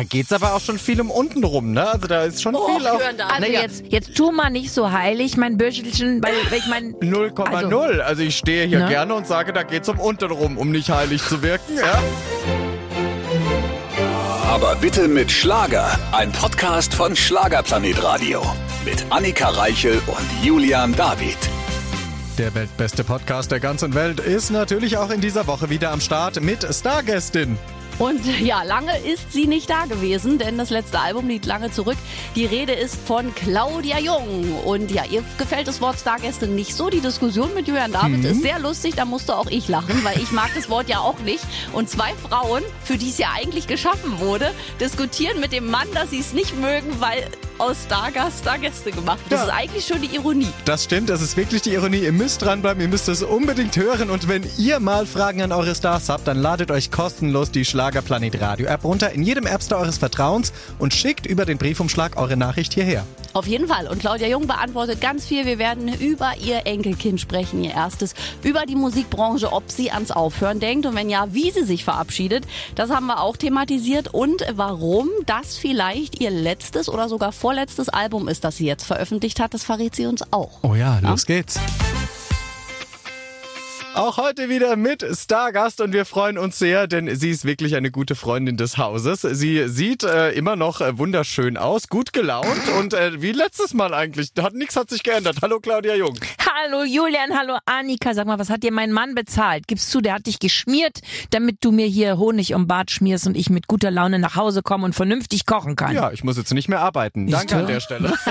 Da geht's aber auch schon viel um unten rum, ne? Also da ist schon Oh, viel da. Also Naja. jetzt, jetzt tu mal nicht so heilig, mein Büschelchen, weil, ich mein... 0,0. Also, ich stehe hier Ne? gerne und sage, da geht's um unten rum, um nicht heilig zu wirken. Ja? Aber bitte mit Schlager. Ein Podcast von Schlagerplanet Radio. Mit Annika Reichel und Julian David. Der weltbeste Podcast der ganzen Welt ist natürlich auch in dieser Woche wieder am Start mit Stargästin. Und ja, lange ist sie nicht da gewesen, denn das letzte Album liegt lange zurück. Die Rede ist von Claudia Jung. Und ja, ihr gefällt das Wort Stargäste nicht so. Die Diskussion mit Julian David ist sehr lustig, da musste auch ich lachen, weil ich mag das Wort ja auch nicht. Und zwei Frauen, für die es ja eigentlich geschaffen wurde, diskutieren mit dem Mann, dass sie es nicht mögen, weil aus Stargast Stargäste gemacht. Das Ja. ist eigentlich schon die Ironie. Das stimmt, das ist wirklich die Ironie. Ihr müsst dranbleiben, ihr müsst es unbedingt hören. Und wenn ihr mal Fragen an eure Stars habt, dann ladet euch kostenlos die Schlagerplanet Radio App runter in jedem App Store eures Vertrauens und schickt über den Briefumschlag eure Nachricht hierher. Auf jeden Fall. Und Claudia Jung beantwortet ganz viel. Wir werden über ihr Enkelkind sprechen, ihr erstes, über die Musikbranche, ob sie ans Aufhören denkt und wenn ja, wie sie sich verabschiedet. Das haben wir auch thematisiert und warum das vielleicht ihr letztes oder sogar vorletztes Album ist, das sie jetzt veröffentlicht hat, das verrät sie uns auch. Oh ja, los geht's. Auch heute wieder mit Stargast und wir freuen uns sehr, denn sie ist wirklich eine gute Freundin des Hauses. Sie sieht äh, immer noch äh, wunderschön aus, gut gelaunt und äh, wie letztes Mal eigentlich. Hat nichts hat sich geändert. Hallo Claudia Jung. Hallo Julian, hallo Annika. Sag mal, was hat dir mein Mann bezahlt? Gibst zu, der hat dich geschmiert, damit du mir hier Honig um Bart schmierst und ich mit guter Laune nach Hause komme und vernünftig kochen kann. Ja, ich muss jetzt nicht mehr arbeiten. Danke an der Stelle.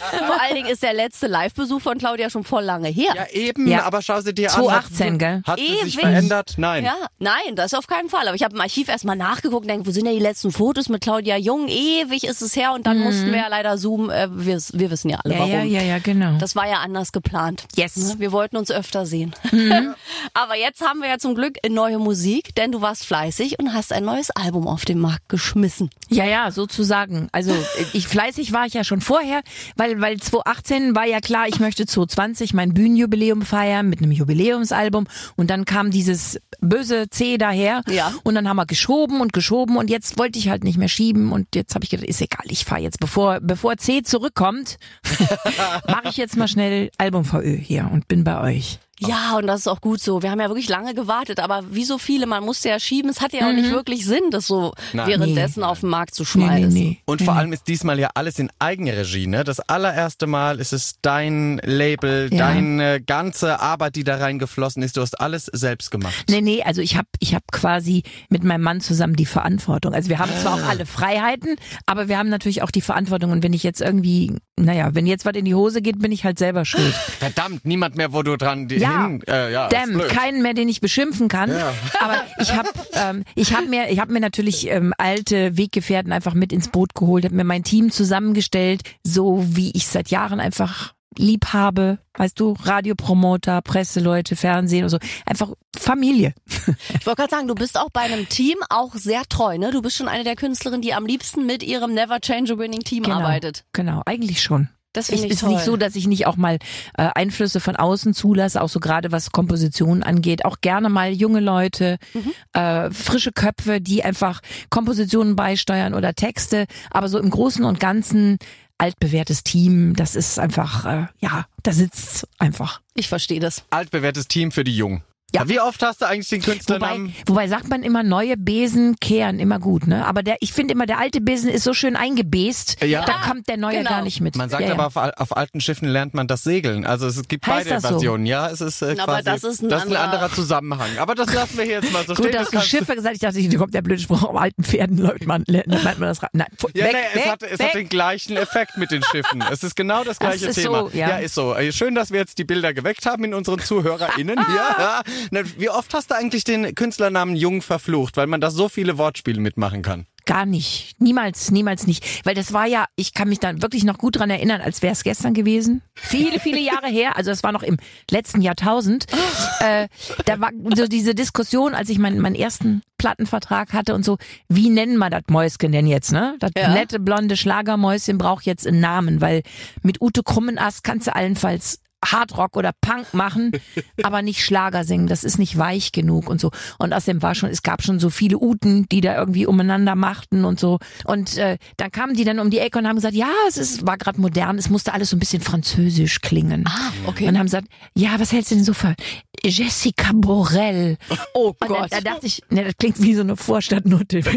Vor allen Dingen ist der letzte Live-Besuch von Claudia schon voll lange her. Ja, eben, Ja. aber schau sie dir 2018, an. gell? Hat sie sich Ewig. verändert? Nein. Ja, nein, das auf keinen Fall. Aber ich habe im Archiv erstmal nachgeguckt und denke, wo sind denn die letzten Fotos mit Claudia Jung? Ewig ist es her und dann mussten wir ja leider zoomen. Äh, wir, wir wissen ja alle Mhm. ja, warum. ja, ja, ja, genau. Das war ja anders geplant. Yes. Ne, Wir wollten uns öfter sehen. Mhm. Aber jetzt haben wir ja zum Glück neue Musik, denn du warst fleißig und hast ein neues Album auf den Markt geschmissen. Ja, ja, sozusagen. Also ich fleißig war ich ja schon vorher, weil weil 2018 war ja klar, ich möchte 2020 mein Bühnenjubiläum feiern mit einem Jubiläumsalbum. Und dann kam dieses böse C daher. Ja. und dann haben wir geschoben und geschoben. Und jetzt wollte ich halt nicht mehr schieben. Und jetzt habe ich gedacht, ist egal, ich fahre jetzt. Bevor bevor C zurückkommt, mache ich jetzt mal schnell Album VÖ hier und bin bei euch. Ja, und das ist auch gut so. Wir haben ja wirklich lange gewartet, aber wie so viele, man musste ja schieben. Es hatte ja auch nicht wirklich Sinn, das so Nein. währenddessen auf den Markt zu schmeißen. Und vor allem ist diesmal ja alles in Eigenregie, ne? Das allererste Mal ist es dein Label, Ja. deine ganze Arbeit, die da reingeflossen ist. Du hast alles selbst gemacht. Nee, nee, also ich habe ich hab quasi mit meinem Mann zusammen die Verantwortung. Also wir haben zwar Ah. auch alle Freiheiten, aber wir haben natürlich auch die Verantwortung. Und wenn ich jetzt irgendwie, naja, wenn jetzt was in die Hose geht, bin ich halt selber schuld. Verdammt, niemand mehr, wo du dran Ja, hin. Äh, ja, damn, keinen mehr, den ich beschimpfen kann. Aber ich habe ähm, ich hab mir, ich hab mir natürlich ähm, alte Weggefährten einfach mit ins Boot geholt, habe mir mein Team zusammengestellt, so wie ich seit Jahren einfach lieb habe. Weißt du, Radiopromoter, Presseleute, Fernsehen und so. Einfach Familie. Ich wollte gerade sagen, du bist auch bei einem Team auch sehr treu, ne? Du bist schon eine der Künstlerinnen, die am liebsten mit ihrem Never Change a Winning Team arbeitet. Genau, eigentlich schon. Das Es finde ich ist toll. nicht so, dass ich nicht auch mal äh, Einflüsse von außen zulasse, auch so gerade was Kompositionen angeht. Auch gerne mal junge Leute, Mhm. äh, frische Köpfe, die einfach Kompositionen beisteuern oder Texte. Aber so im Großen und Ganzen altbewährtes Team, das ist einfach, äh, ja, da sitzt einfach. Ich verstehe das. Altbewährtes Team für die Jungen. Ja. Wie oft hast du eigentlich den Wobei, Künstlernamen? wobei sagt man immer, neue Besen kehren immer gut, ne? Aber der, ich finde immer, der alte Besen ist so schön eingebest, Ja. da kommt der neue Genau. gar nicht mit. Man sagt ja, aber ja. Auf, auf alten Schiffen lernt man das Segeln. Also es gibt Heißt beide das so? Versionen. Ja, es ist äh, Aber quasi, das ist ein das ist ein anderer- anderer Zusammenhang. Aber das lassen wir hier jetzt mal so Gut, stehen. dass Das du Schiffe gesagt. Ich dachte, da kommt der blöde Spruch, auf alten Pferden läuft man, nennt man das Rad. Nein, Ja, weg, nee, es, weg, hat, es weg. hat den gleichen Effekt mit den Schiffen. Es ist genau das Das gleiche ist Thema. so, ja. ist so. Äh, Schön, dass wir jetzt die Bilder geweckt haben in unseren ZuhörerInnen hier. Wie oft hast du eigentlich den Künstlernamen Jung verflucht, weil man da so viele Wortspiele mitmachen kann? Gar nicht. Niemals, niemals nicht. Weil das war ja, ich kann mich dann wirklich noch gut dran erinnern, als wäre es gestern gewesen. Viele, viele Jahre her. Also das war noch im letzten Jahrtausend. Äh, da war so diese Diskussion, als ich meinen, meinen ersten Plattenvertrag hatte und so, wie nennen wir das Mäuschen denn jetzt, ne? Das Ja. nette blonde Schlagermäuschen braucht jetzt einen Namen, weil mit Ute Krummenast kannst du allenfalls Hardrock oder Punk machen, aber nicht Schlager singen. Das ist nicht weich genug und so. Und außerdem war schon, es gab schon so viele Uten, die da irgendwie umeinander machten und so. Und äh, dann kamen die dann um die Ecke und haben gesagt, ja, es ist, war gerade modern, es musste alles so ein bisschen französisch klingen. Ah, okay. Und haben gesagt, ja, was hältst du denn so für Jessica Borrell? Oh Und Gott. da dachte ich, ne, das klingt wie so eine Vorstadtnote.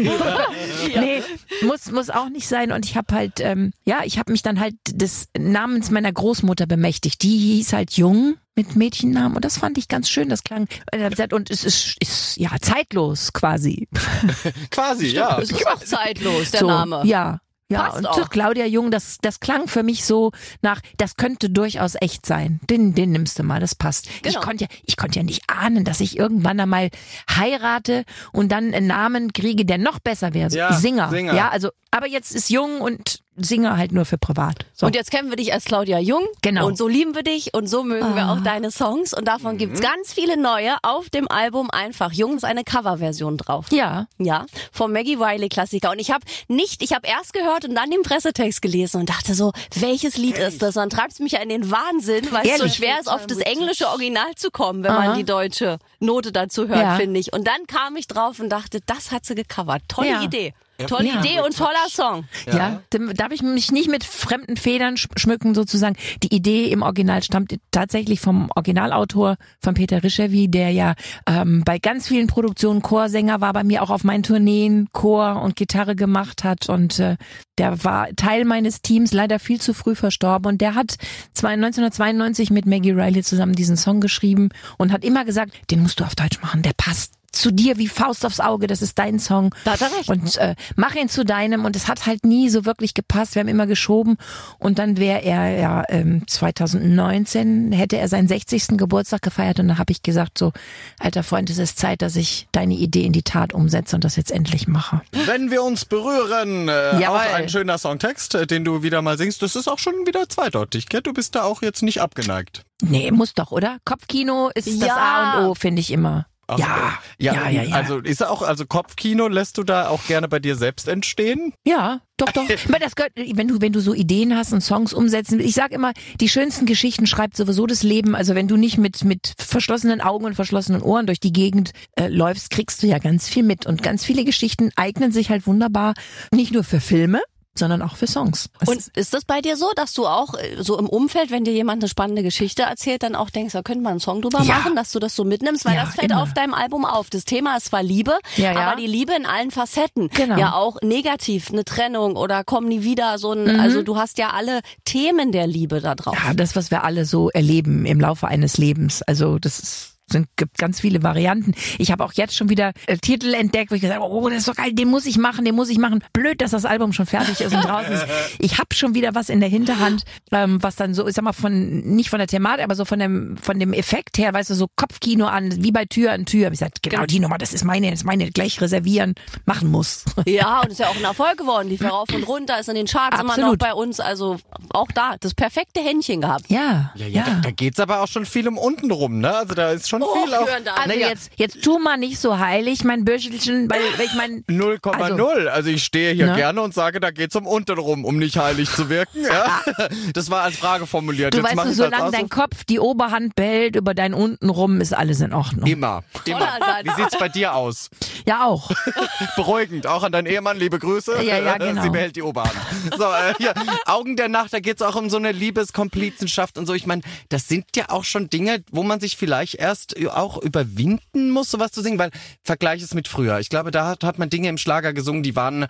Nee, muss, muss auch nicht sein. Und ich habe halt, ähm, ja, ich habe mich dann halt des Namens meiner Großmutter bemächtigt. Die hieß halt Jung mit Mädchennamen und das fand ich ganz schön. Das klang und, gesagt, und es ist, ist ja zeitlos quasi. Quasi, ja. Es ist auch zeitlos, der so, Name. Ja. Ja, Passt und auch. Claudia Jung, das, das klang für mich so nach, das könnte durchaus echt sein. Den, den nimmst du mal, das passt. Genau. Ich konnte ja, ich konnte ja nicht ahnen, dass ich irgendwann einmal heirate und dann einen Namen kriege, der noch besser wäre. Ja, Singer. Singer. Ja, also, aber jetzt ist Jung und Singer halt nur für privat. So. Und jetzt kennen wir dich als Claudia Jung. Genau. Und so lieben wir dich und so mögen wir auch deine Songs. Und davon gibt's ganz viele neue auf dem Album Einfach Jung. Ist eine Coverversion drauf. ja. Ja, vom Maggie Wiley Klassiker. Und ich habe nicht, ich habe erst gehört und dann den Pressetext gelesen und dachte so, welches Lied ist das? Und dann treibt's mich ja in den Wahnsinn, weil es so Ehrlich? schwer ist, auf das englische Original zu kommen, wenn Aha. man die deutsche Note dazu hört, Ja. finde ich. Und dann kam ich drauf und dachte, das hat sie gecovert. Tolle Ja. Idee. Tolle Ja. Idee und toller Song. Ja, dann darf ich mich nicht mit fremden Federn sch- schmücken sozusagen. Die Idee im Original stammt tatsächlich vom Originalautor von Peter Rischewi, der ja ähm, bei ganz vielen Produktionen Chorsänger war, bei mir auch auf meinen Tourneen Chor und Gitarre gemacht hat und äh, der war Teil meines Teams, leider viel zu früh verstorben und der hat zwei- 1992 mit Maggie Riley zusammen diesen Song geschrieben und hat immer gesagt, den musst du auf Deutsch machen, der passt zu dir wie Faust aufs Auge, das ist dein Song. Da hat er recht. Und äh, mach ihn zu deinem und es hat halt nie so wirklich gepasst. Wir haben immer geschoben und dann wäre er ja ähm, 2019 hätte er seinen 60. Geburtstag gefeiert und da habe ich gesagt so, alter Freund, es ist Zeit, dass ich deine Idee in die Tat umsetze und das jetzt endlich mache. Wenn wir uns berühren, äh, Jawohl. auch ein schöner Songtext, äh, den du wieder mal singst. Das ist auch schon wieder zweideutig, gell? Du bist da auch jetzt nicht abgeneigt. Nee, muss doch, oder? Kopfkino ist das Ja. A und O, finde ich immer. Ach, ja, ja, ja, ja. Also ist auch, also Kopfkino lässt du da auch gerne bei dir selbst entstehen? Ja, doch, doch. Aber das gehört, wenn du, wenn du so Ideen hast und Songs umsetzen, ich sag immer, die schönsten Geschichten schreibt sowieso das Leben. Also wenn du nicht mit, mit verschlossenen Augen und verschlossenen Ohren durch die Gegend äh, läufst, kriegst du ja ganz viel mit. Und ganz viele Geschichten eignen sich halt wunderbar, nicht nur für Filme, sondern auch für Songs. Und ist- das bei dir so, dass du auch äh, so im Umfeld, wenn dir jemand eine spannende Geschichte erzählt, dann auch denkst, da könnte man einen Song drüber Ja. machen, dass du das so mitnimmst? Weil Ja, das fällt immer. auf deinem Album auf. Das Thema ist zwar Liebe, ja. aber die Liebe in allen Facetten. Genau. Ja, auch negativ, eine Trennung oder komm nie wieder, so ein, Mhm. also du hast ja alle Themen der Liebe da drauf. Ja, das, was wir alle so erleben im Laufe eines Lebens. Also das ist sind gibt ganz viele Varianten. Ich habe auch jetzt schon wieder äh, Titel entdeckt, wo ich gesagt habe, oh, das ist doch geil, den muss ich machen, den muss ich machen. Blöd, dass das Album schon fertig ist und draußen ist. Ich habe schon wieder was in der Hinterhand, ähm, was dann so, ich sag mal, von nicht von der Thematik, aber so von dem von dem Effekt her, weißt du, so Kopfkino an, wie bei Tür an Tür. Ich gesagt, genau die Nummer, das ist meine, das ist meine, gleich reservieren, machen muss. Ja, und ist ja auch ein Erfolg geworden. Lief ja rauf und runter, ist in den Charts immer noch Absolut. bei uns. Also auch da, das perfekte Händchen gehabt. Ja, Ja, ja. Da, da geht's aber auch schon viel um unten rum, ne? Also da ist schon Oh, viel auch. hören da. Also Naja. jetzt, jetzt tu mal nicht so heilig, mein Bürschelchen, weil, ich mein, 0,0. Also, ich stehe hier Ne? gerne und sage, da geht's um unten rum, um nicht heilig zu wirken. Ja? Das war als Frage formuliert. Du Jetzt weißt, du, solange dein. Kopf die Oberhand behält über dein unten rum, ist alles in Ordnung. Immer. Immer. Wie sieht's bei dir aus? Ja, auch. Beruhigend. Auch an deinen Ehemann, liebe Grüße. Ja, ja, genau. Sie behält die Oberhand. So, äh, hier, Augen der Nacht, da geht's auch um so eine Liebeskomplizenschaft und so. Ich meine, das sind ja auch schon Dinge, wo man sich vielleicht erst auch überwinden muss, sowas zu singen, weil vergleich es mit früher. Ich glaube, da hat, hat man Dinge im Schlager gesungen, die waren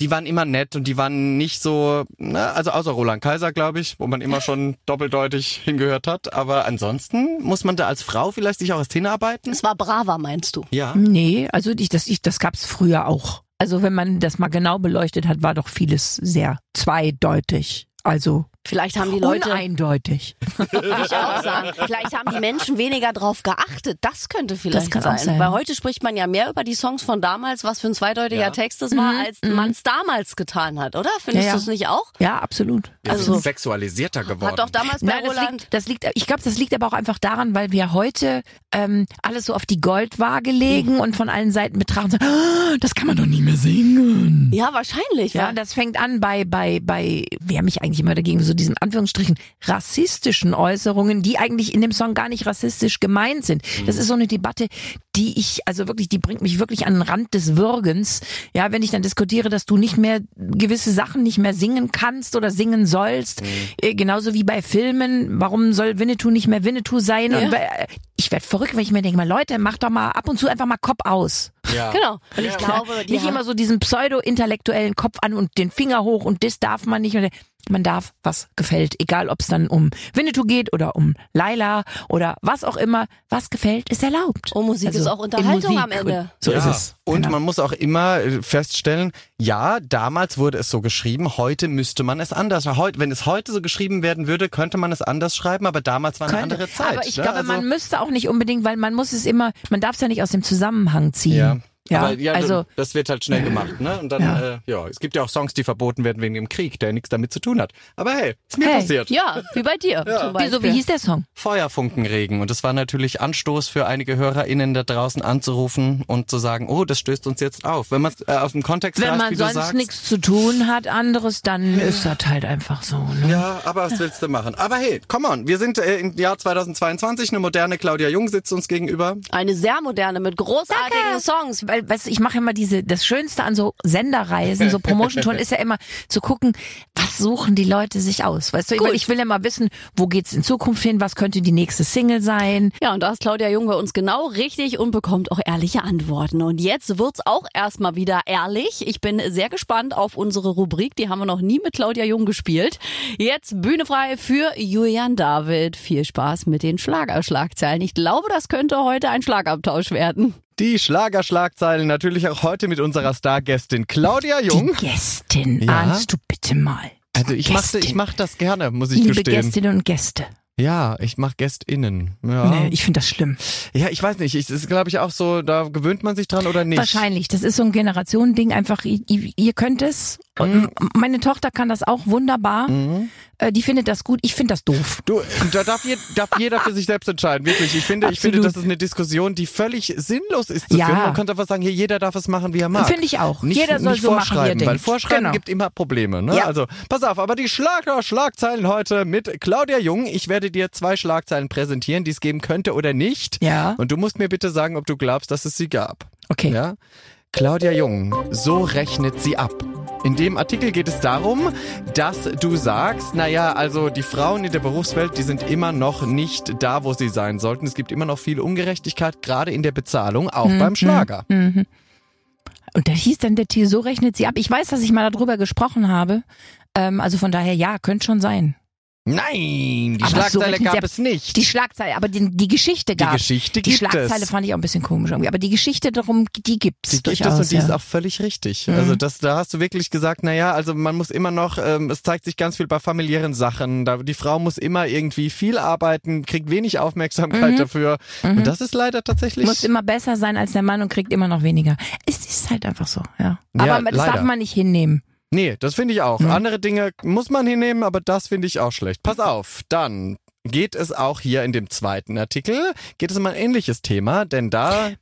die waren immer nett und die waren nicht so, ne, also außer Roland Kaiser, glaube ich, wo man immer schon doppeldeutig hingehört hat. Aber ansonsten muss man da als Frau vielleicht sich auch erst hinarbeiten. Es war braver, meinst du? Ja. Nee, also ich, das, ich, das gab's früher auch. Also wenn man das mal genau beleuchtet hat, war doch vieles sehr zweideutig. Also Vielleicht haben die Leute, uneindeutig. würde ich auch sagen, vielleicht haben die Menschen weniger drauf geachtet. Das könnte vielleicht Das kann sein. auch sein. Weil heute spricht man ja mehr über die Songs von damals, was für ein zweideutiger Ja. Text das war, als man es damals getan hat, oder? Findest Mhm, Ja, ja. du es nicht auch? Ja, absolut. Also- sexualisierter geworden. Hat doch damals bei Nein, das Roland liegt, das liegt, ich glaube, das liegt aber auch einfach daran, weil wir heute ähm, alles so auf die Goldwaage legen und von allen Seiten betrachten und sagen, "Ah, das kann man doch nicht mehr singen. Ja, wahrscheinlich. Ja, das fängt an bei, bei, bei, wer mich eigentlich immer dagegen, so so diesen Anführungsstrichen rassistischen Äußerungen, die eigentlich in dem Song gar nicht rassistisch gemeint sind. Das ist so eine Debatte, die ich, also wirklich, die bringt mich wirklich an den Rand des Würgens. Ja, wenn ich dann diskutiere, dass du nicht mehr gewisse Sachen nicht mehr singen kannst oder singen sollst, äh, genauso wie bei Filmen. Warum soll Winnetou nicht mehr Winnetou sein? Und bei, äh, ich werde verrückt, wenn ich mir denke, mal Leute, mach doch mal ab und zu einfach mal Kopf aus. Ja. Genau. Und ich glaube, die Nicht immer so diesen pseudo-intellektuellen Kopf an und den Finger hoch und das darf man nicht. Und man darf, was gefällt. Egal, ob es dann um Winnetou geht oder um Laila oder was auch immer. Was gefällt, ist erlaubt. Und Musik ist auch Unterhaltung am. Ende. So ja. ist es. Und Genau. man muss auch immer äh, feststellen, ja, damals wurde es so geschrieben, heute müsste man es anders. Heute, wenn es heute so geschrieben werden würde, könnte man es anders schreiben, aber damals war eine Könnte. andere Zeit. Aber ich ne? glaube, Also- man müsste auch nicht unbedingt, weil man muss es immer, man darf es ja nicht aus dem Zusammenhang ziehen. Ja. Ja, aber ja, also das wird halt schnell gemacht, ne? Und dann, Ja. ja. Äh, ja, es gibt ja auch Songs, die verboten werden wegen dem Krieg, der nichts damit zu tun hat. Aber hey, ist mir Hey. passiert. Ja, wie bei dir Beispiel. wieso, wie hieß der Song? Feuerfunkenregen. Und das war natürlich Anstoß für einige HörerInnen da draußen anzurufen und zu sagen, oh, das stößt uns jetzt auf. Wenn man es äh, aus dem Kontext Wenn reißt, man wie du sonst sagst, nichts zu tun hat anderes, dann ist das halt einfach so. Ne? Ja, aber was willst du machen? Aber hey, come on, wir sind äh, im Jahr 2022, eine moderne Claudia Jung sitzt uns gegenüber. Eine sehr moderne mit großartigen Songs. Weil, weißt du, ich mache immer diese, das Schönste an so Senderreisen, so Promotion-Touren ist ja immer zu gucken, was suchen die Leute sich aus. Weißt du, weil ich will ja mal wissen, wo geht's in Zukunft hin, was könnte die nächste Single sein. Ja, und da ist Claudia Jung bei uns genau richtig und bekommt auch ehrliche Antworten. Und jetzt wird's auch erstmal wieder ehrlich. Ich bin sehr gespannt auf unsere Rubrik. Die haben wir noch nie mit Claudia Jung gespielt. Jetzt Bühne frei für Julian David. Viel Spaß mit den Schlagerschlagzeilen. Ich glaube, das könnte heute ein Schlagabtausch werden. Die Schlagerschlagzeilen natürlich auch heute mit unserer Stargästin Claudia Jung. Die Gästin, Ja. ahnst du bitte mal. Also ich mache ich mach das gerne, muss ich Liebe gestehen. Gästinnen und Gäste. Ja, ich mache GästInnen. Ja, Nee, ich finde das schlimm. ja ich weiß nicht, ich, das ist glaube ich auch so, da gewöhnt man sich dran oder nicht. Wahrscheinlich. Das ist so ein Generationending. Einfach, ihr, ihr könnt es. Und Meine Tochter kann das auch wunderbar. Äh, Die findet das gut. Ich finde das doof. Du, da darf, je, darf jeder für sich selbst entscheiden, wirklich. Ich finde, ich finde, das ist eine Diskussion, die völlig sinnlos ist zu Ja. führen. Man könnte einfach sagen, hier, jeder darf es machen, wie er mag. Finde ich auch. Nicht, Jeder soll nicht so machen, vorschreiben, denkt. weil Vorschreiben Genau. gibt immer Probleme. Ne? Ja. Also, pass auf, aber die Schlager Schlagzeilen heute mit Claudia Jung. Ich werde dir zwei Schlagzeilen präsentieren, die es geben könnte oder nicht. Ja. Und du musst mir bitte sagen, ob du glaubst, dass es sie gab. Okay. Ja? Claudia Jung, so rechnet sie ab. In dem Artikel geht es darum, dass du sagst, naja, also die Frauen in der Berufswelt, die sind immer noch nicht da, wo sie sein sollten. Es gibt immer noch viel Ungerechtigkeit, gerade in der Bezahlung, auch Mhm. beim Schlager. Und da hieß dann der Titel, so rechnet sie ab. Ich weiß, dass ich mal darüber gesprochen habe. Ähm, also von daher, ja, könnte schon sein. Nein, die Aber so Schlagzeile sie gab ab. es nicht. Die Schlagzeile, aber die, die Geschichte Die gab Geschichte Die gibt Schlagzeile es. fand ich auch ein bisschen komisch irgendwie. Aber die Geschichte darum, die gibt's Die gibt durchaus. es und die ja. ist auch völlig richtig. Mhm. Also das, da hast du wirklich gesagt, naja, also man muss immer noch, ähm, es zeigt sich ganz viel bei familiären Sachen. Da, die Frau muss immer irgendwie viel arbeiten, kriegt wenig Aufmerksamkeit dafür. Und das ist leider tatsächlich. Mhm. muss immer besser sein als der Mann und kriegt immer noch weniger. Es ist halt einfach so, ja. Aber Ja, das leider. darf man nicht hinnehmen. Nee, das finde ich auch. Andere Dinge muss man hinnehmen, aber das finde ich auch schlecht. Pass auf, dann geht es auch hier in dem zweiten Artikel, geht es um ein ähnliches Thema, denn da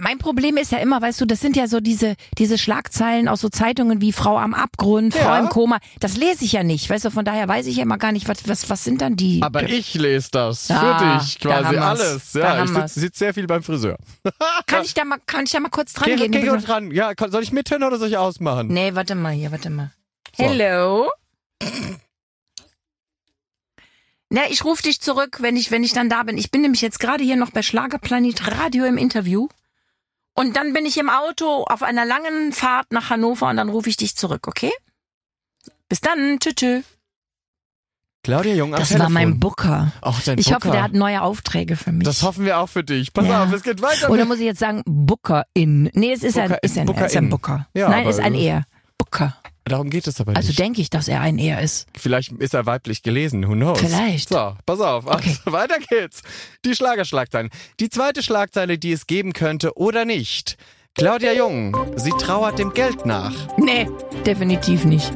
Mein Problem ist ja immer, weißt du, das sind ja so diese, diese Schlagzeilen aus so Zeitungen wie Frau am Abgrund, Frau Ja. im Koma. Das lese ich ja nicht, weißt du, von daher weiß ich ja immer gar nicht, was, was, was sind dann die. aber ich lese das Ah, für dich quasi alles. Ja, ich sitze sitz sehr viel beim Friseur. kann ich da mal, kann ich da mal kurz dran Geh, gehen? geh dran. Ja, soll ich mithören oder soll ich ausmachen? Nee, warte mal hier, warte mal. So. Hello? Na, ich rufe dich zurück, wenn ich, wenn ich dann da bin. Ich bin nämlich jetzt gerade hier noch bei Schlagerplanet Radio im Interview. Und dann bin ich im Auto auf einer langen Fahrt nach Hannover und dann rufe ich dich zurück, okay? Bis dann, tschüss. tschüss. Claudia Jung am Das Telefon. war mein Booker. Ach, dein Ich Booker. hoffe, der hat neue Aufträge für mich. Das hoffen wir auch für dich. Pass Ja. auf, es geht weiter. Oder muss ich jetzt sagen, Booker-in? Nee, es ist ein, Booker- ist ein, Booker ist ein in. Booker. Ja, Nein, ist ein Er. Booker. Darum geht es aber Also nicht. denke ich, dass er ein Er ist. Vielleicht ist er weiblich gelesen, who knows? Vielleicht. So, pass auf. Also, Okay. weiter geht's. Die Schlagerschlagzeilen. Die zweite Schlagzeile, die es geben könnte oder nicht. Claudia Jung, sie trauert dem Geld nach. Nee, definitiv nicht.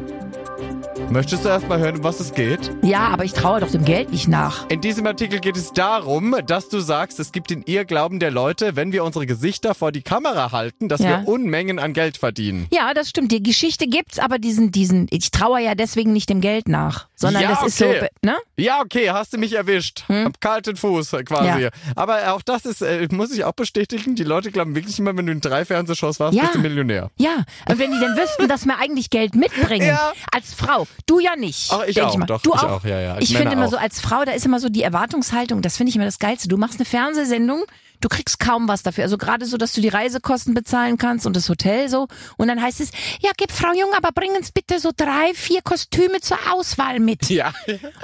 Möchtest du erst mal hören, um was es geht? Ja, aber ich traue doch dem Geld nicht nach. In diesem Artikel geht es darum, dass du sagst, es gibt den Irrglauben der Leute, wenn wir unsere Gesichter vor die Kamera halten, dass Ja. wir Unmengen an Geld verdienen. Ja, das stimmt. Die Geschichte gibt's, aber diesen, diesen, ich traue ja deswegen nicht dem Geld nach, sondern Ja, das ist so, okay. ne? Ja, okay, hast du mich erwischt. Hab kalten Fuß quasi. Hm? Ja. Aber auch das ist, äh, muss ich auch bestätigen, die Leute glauben wirklich immer, wenn du in drei Fernsehshows warst, bist du Millionär. Ja, und wenn die denn wüssten, dass wir eigentlich Geld mitbringen, als Frau, du ja nicht. Ach, ich auch, mal. doch, du ich auch. auch, ja, ja. Ich Männer finde immer auch. so, als Frau, da ist immer so die Erwartungshaltung, das finde ich immer das Geilste. Du machst eine Fernsehsendung, du kriegst kaum was dafür. Also gerade so, dass du die Reisekosten bezahlen kannst und das Hotel so. Und dann heißt es, ja, gib Frau Jung, aber bring uns bitte so drei, vier Kostüme zur Auswahl mit. Ja.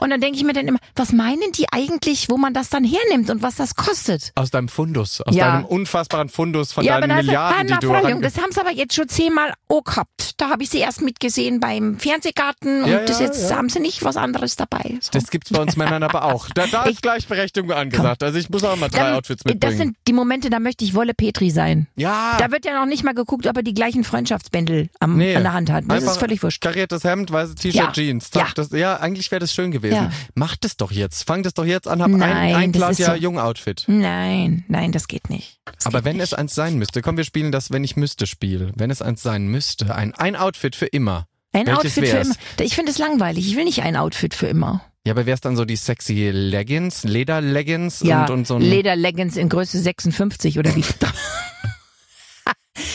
Und dann denke ich mir dann immer, was meinen die eigentlich, wo man das dann hernimmt und was das kostet? Aus deinem Fundus, aus Ja. deinem unfassbaren Fundus von Ja, aber deinen da Milliarden, Hanna, die du Frau Jung, das haben sie aber jetzt schon zehnmal auch gehabt. Da habe ich sie erst mitgesehen beim Fernsehgarten und Ja, das jetzt haben sie nicht was anderes dabei. So. Das gibt's bei uns Männern aber auch. Da, da ist Ich- Gleichberechtigung angesagt. Also ich muss auch mal drei Outfits mitbringen. Sind die Momente, da möchte ich Wolle Petri sein. ja. Da wird ja noch nicht mal geguckt, ob er die gleichen Freundschaftsbändel am, Nee. an der Hand hat. Das Einfach ist völlig wurscht. Kariertes Hemd, weißes T-Shirt, Ja. Jeans. Zack, Ja. Das, ja, eigentlich wäre das schön gewesen. Ja. Mach das doch jetzt. Fang das doch jetzt an. Hab ein, Nein, ein das ist Claudia so- Jung-Outfit. Nein, nein, das geht nicht. Das Aber geht wenn nicht. es eins sein müsste, komm, wir spielen das, wenn ich müsste, Spiel. Wenn es eins sein müsste, ein, ein Outfit für immer. Ein welches Outfit für wär's? immer. Ich finde es langweilig. Ich will nicht ein Outfit für immer. Ja, aber wär's dann so die sexy Leggings, Lederleggings Ja, und, und so ein... Lederleggings in Größe 56 oder wie?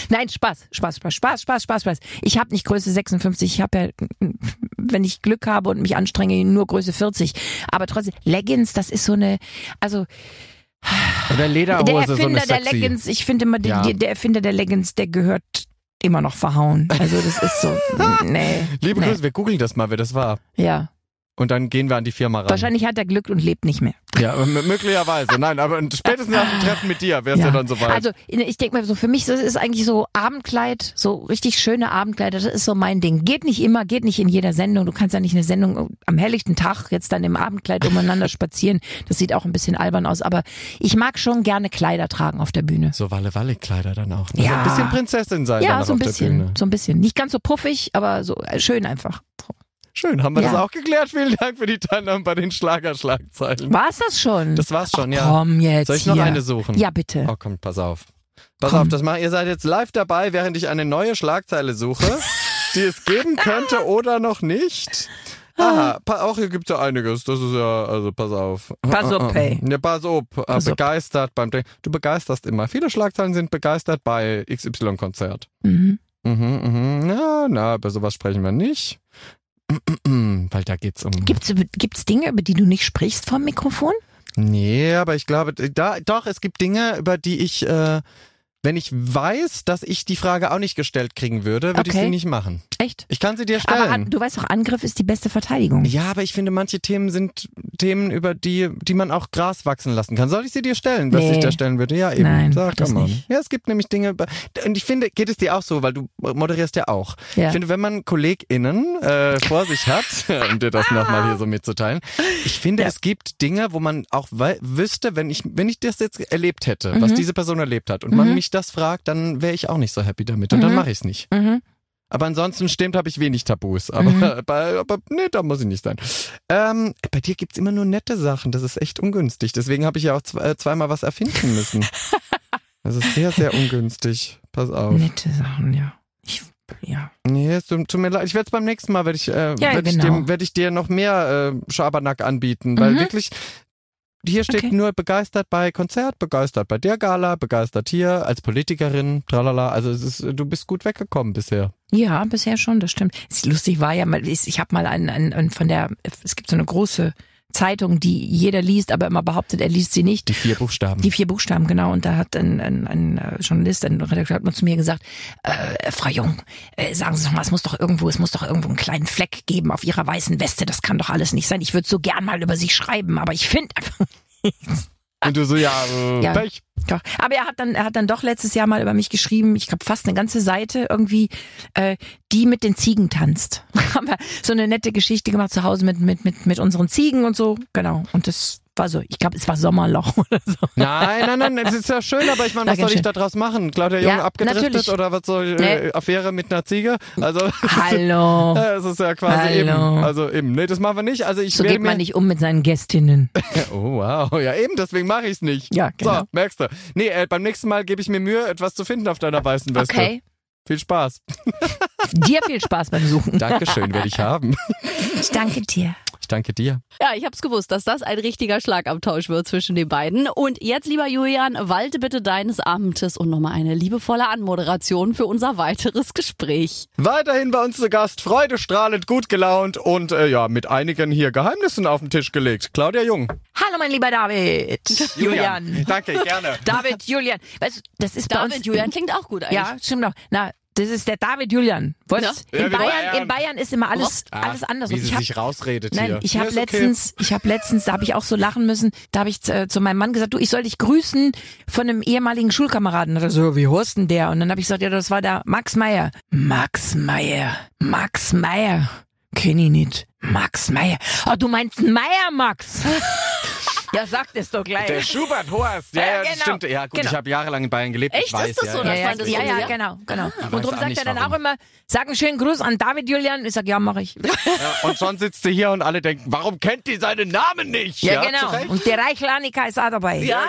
Nein, Spaß, Spaß, Spaß, Spaß, Spaß, Spaß, Spaß. Ich habe nicht Größe 56, ich habe ja, wenn ich Glück habe und mich anstrenge, nur Größe 40. Aber trotzdem, Leggings, das ist so eine, also Oder der Lederhose, so eine Erfinder der sexy. Leggings, ich finde immer, Ja. die, der Erfinder der Leggings, der gehört immer noch verhauen. Also das ist so, nee. Liebe nee. Grüße, wir googeln das mal, wer das war. Ja, Und dann gehen wir an die Firma ran. wahrscheinlich hat er Glück und lebt nicht mehr. Ja, möglicherweise. Nein, aber spätestens nach dem Treffen mit dir wär's ja, dann soweit. Also ich denke mal so, für mich das ist eigentlich so Abendkleid, so richtig schöne Abendkleider, das ist so mein Ding. Geht nicht immer, geht nicht in jeder Sendung. Du kannst ja nicht eine Sendung am helllichten Tag jetzt dann im Abendkleid umeinander spazieren. Das sieht auch ein bisschen albern aus, aber ich mag schon gerne Kleider tragen auf der Bühne. so Walle-Walle-Kleider dann auch. Ne? Ja. So ein bisschen Prinzessin sein Ja, dann so ein bisschen, so ein bisschen. Nicht ganz so puffig, aber so äh, schön einfach. Schön, haben wir Ja. das auch geklärt. Vielen Dank für die Teilnahme bei den Schlagerschlagzeilen. War's das schon? Das war's schon, ja. Komm jetzt Soll ich noch hier. eine suchen? Ja, bitte. Oh, komm, pass auf. Pass Komm. auf, das mal, ihr seid jetzt live dabei, während ich eine neue Schlagzeile suche, die es geben könnte oder noch nicht. Aha, pa auch hier gibt's ja einiges. Das ist ja, also pass auf. Pass auf, hey. Ja, pass auf. Pass begeistert beim Dreh. Du begeisterst immer. Viele Schlagzeilen sind begeistert bei XY-Konzert. Mhm. Mhm, mhm. Ja, na, über sowas sprechen wir nicht. Weil da geht's um. Gibt's, gibt's Dinge, über die du nicht sprichst vom Mikrofon? Nee, aber ich glaube, da, doch, es gibt Dinge, über die ich, äh, wenn ich weiß, dass ich die Frage auch nicht gestellt kriegen würde, würde ich Okay. sie nicht machen. Echt? Ich kann sie dir Aber stellen. an, du weißt doch, Angriff ist die beste Verteidigung. ja, aber ich finde, manche Themen sind Themen, über die, die man auch Gras wachsen lassen kann. Soll ich sie dir stellen, was Nee. ich dir stellen würde? Ja, eben. Nein, Sag das mal. nicht. Ja, es gibt nämlich Dinge, und ich finde, geht es dir auch so, weil du moderierst ja auch. Ja. Ich finde, wenn man KollegInnen äh, vor sich hat, um dir das nochmal hier so mitzuteilen, ich finde, Ja. es gibt Dinge, wo man auch wüsste, wenn ich, wenn ich das jetzt erlebt hätte, was Mhm. diese Person erlebt hat, und man Mhm. mich das fragt, dann wäre ich auch nicht so happy damit. Und dann Mhm. mache ich es nicht. Mhm. Aber ansonsten stimmt, habe ich wenig Tabus. Aber, Mhm. bei, aber nee, da muss ich nicht sein. Ähm, bei dir gibt's immer nur nette Sachen. Das ist echt ungünstig. Deswegen habe ich ja auch zwe- äh, zweimal was erfinden müssen. Das ist sehr, sehr ungünstig. Pass auf. Nette Sachen, ja. Ich, ja. Nee, es tut, tut mir leid. Ich werde es beim nächsten Mal, werde ich, äh, Ja, werd ich, genau. dem, werd ich dir noch mehr äh, Schabernack anbieten. Weil Mhm. wirklich, hier steht Okay. nur begeistert bei Konzert, begeistert bei der Gala, begeistert hier als Politikerin, tralala. Also es ist, du bist gut weggekommen bisher. Ja, bisher schon, das stimmt. Ist lustig war ja mal, ich, ich habe mal einen, einen, einen von der, es gibt so eine große Zeitung, die jeder liest, aber immer behauptet, er liest sie nicht. Die vier Buchstaben. Die vier Buchstaben, genau. Und da hat ein, ein, ein äh, Journalist, ein Redakteur hat mal zu mir gesagt, äh, Frau Jung, äh, sagen Sie doch mal, es muss doch irgendwo, es muss doch irgendwo einen kleinen Fleck geben auf Ihrer weißen Weste. Das kann doch alles nicht sein. Ich würde so gern mal über Sie schreiben, aber ich finde einfach nichts. Und du so, ja, äh, Ja. Pech. Doch. Aber er hat dann, er hat dann doch letztes Jahr mal über mich geschrieben, ich glaube fast eine ganze Seite irgendwie, äh, die mit den Ziegen tanzt. Haben wir so eine nette Geschichte gemacht zu Hause mit, mit, mit, mit unseren Ziegen und so, genau. Und das war so, ich glaube, es war Sommerloch oder so. Nein, nein, nein, es ist ja schön, aber ich meine, was soll ich schön. da draus machen? Claudia Jung Ja, abgedriftet natürlich. oder was soll äh, Nee. Affäre mit einer Ziege? Also Hallo. Es ist ja quasi Hallo. eben. Also eben. Nee, das machen wir nicht. Also ich So geht man nicht um mit seinen Gästinnen. Oh wow, ja eben, deswegen mache ich es nicht. Ja, genau. So, merkst du. Nee, äh, beim nächsten Mal gebe ich mir Mühe, etwas zu finden auf deiner weißen Weste. Okay. Viel Spaß. Dir viel Spaß beim Suchen. Dankeschön, werde ich haben. Ich danke dir. Ich danke dir. Ja, ich hab's gewusst, dass das ein richtiger Schlagabtausch wird zwischen den beiden. Und jetzt, lieber Julian, walte bitte deines Amtes und nochmal eine liebevolle Anmoderation für unser weiteres Gespräch. Weiterhin bei uns zu Gast, freudestrahlend, gut gelaunt und äh, ja, mit einigen hier Geheimnissen auf den Tisch gelegt. Claudia Jung. Hallo, mein lieber David. Julian. Danke, gerne. David, Julian. Weißt du, das ist bei David, uns. Julian klingt auch gut eigentlich. Ja, stimmt doch. Na, das ist der David Julian. Was? Ja. In, Ja, wie Bayern, Bayern. in Bayern ist immer alles, alles anders. Wie Und sie ich hab, sich rausredet Nein, hier. ich Ja, habe ist okay. letztens, ich habe letztens, da habe ich auch so lachen müssen, da habe ich äh, zu meinem Mann gesagt, du, ich soll dich grüßen von einem ehemaligen Schulkameraden. Da hat er so, wie heißt denn der? Und dann habe ich gesagt, ja, das war der Max Meyer. Max Meyer. Max Meyer. Kenn ich nicht. Max Meyer. Oh, du meinst Meyer Max? ja, sag das doch gleich. Der Schubert Horst, ja, Ja, ja, das genau. stimmt. Ja, gut, Genau. ich habe jahrelang in Bayern gelebt. Echt? Ich weiß, Ist das ja, so, ja. ja, ja, das ja, so ja, sagt? genau, genau. weiß Und darum sagt nicht, er dann warum. auch immer, sag einen schönen Gruß an David Julian. Ich sag, ja, mache ich. Ja, und schon sitzt sie hier und alle denken, warum kennt die seinen Namen nicht? Ja, genau. Und der Reichlanika ist auch dabei. Ja,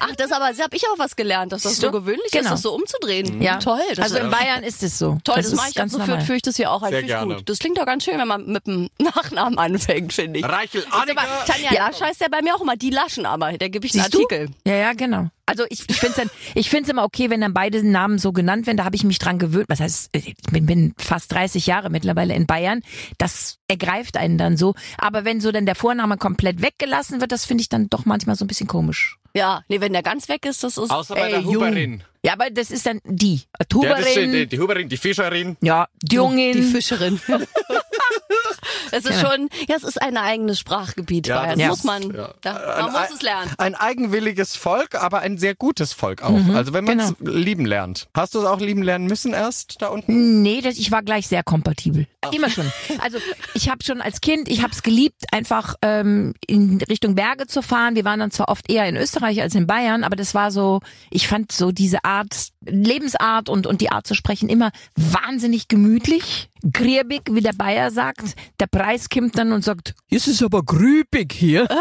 ach, das aber, habe ich auch was gelernt, dass das so gewöhnlich ist, Genau. das so umzudrehen. Ja. Toll. Das also ist in Bayern ist es so. Toll, das, ist mache ich ganz so ich das hier auch ein. Sehr gut. Das klingt doch ganz schön, wenn man mit dem Nachnamen anfängt, finde ich. Reichel Ist Annika. Tanja Lasch heißt der bei mir auch immer, die Laschen aber. Da gebe ich einen Siehst du? Artikel. Ja, ja, genau. Also ich, ich finde es ich find's immer okay, wenn dann beide Namen so genannt werden. Da habe ich mich dran gewöhnt. Was heißt, ich bin, bin fast 30 Jahre mittlerweile in Bayern. Das ergreift einen dann so. Aber wenn so dann der Vorname komplett weggelassen wird, das finde ich dann doch manchmal so ein bisschen komisch. Ja, nee, wenn der ganz weg ist, das ist. Außer bei ey, der Jung. Huberin. Ja, aber das ist dann die. Ja, das steht, Tuberin, die, die Huberin, die Fischerin. ja, die Jungin. Die Fischerin. es ist Genau. schon, ja, es ist ein eigenes Sprachgebiet. Ja, Bayern. das muss ist- man, ja. da, Ein- man muss es lernen. Ein eigenwilliges Volk, aber ein sehr gutes Volk auch. also wenn man es lieben lernt. Hast du es auch lieben lernen müssen erst da unten? Nee, das, ich war gleich sehr kompatibel. Immer schon. Also ich habe schon als Kind, ich habe es geliebt, einfach ähm, in Richtung Berge zu fahren. Wir waren dann zwar oft eher in Österreich als in Bayern, aber das war so, ich fand so diese Art, Lebensart und, und die Art zu sprechen immer wahnsinnig gemütlich. Griebig, wie der Bayer sagt. Der Preis kommt dann und sagt, es ist aber grübig hier.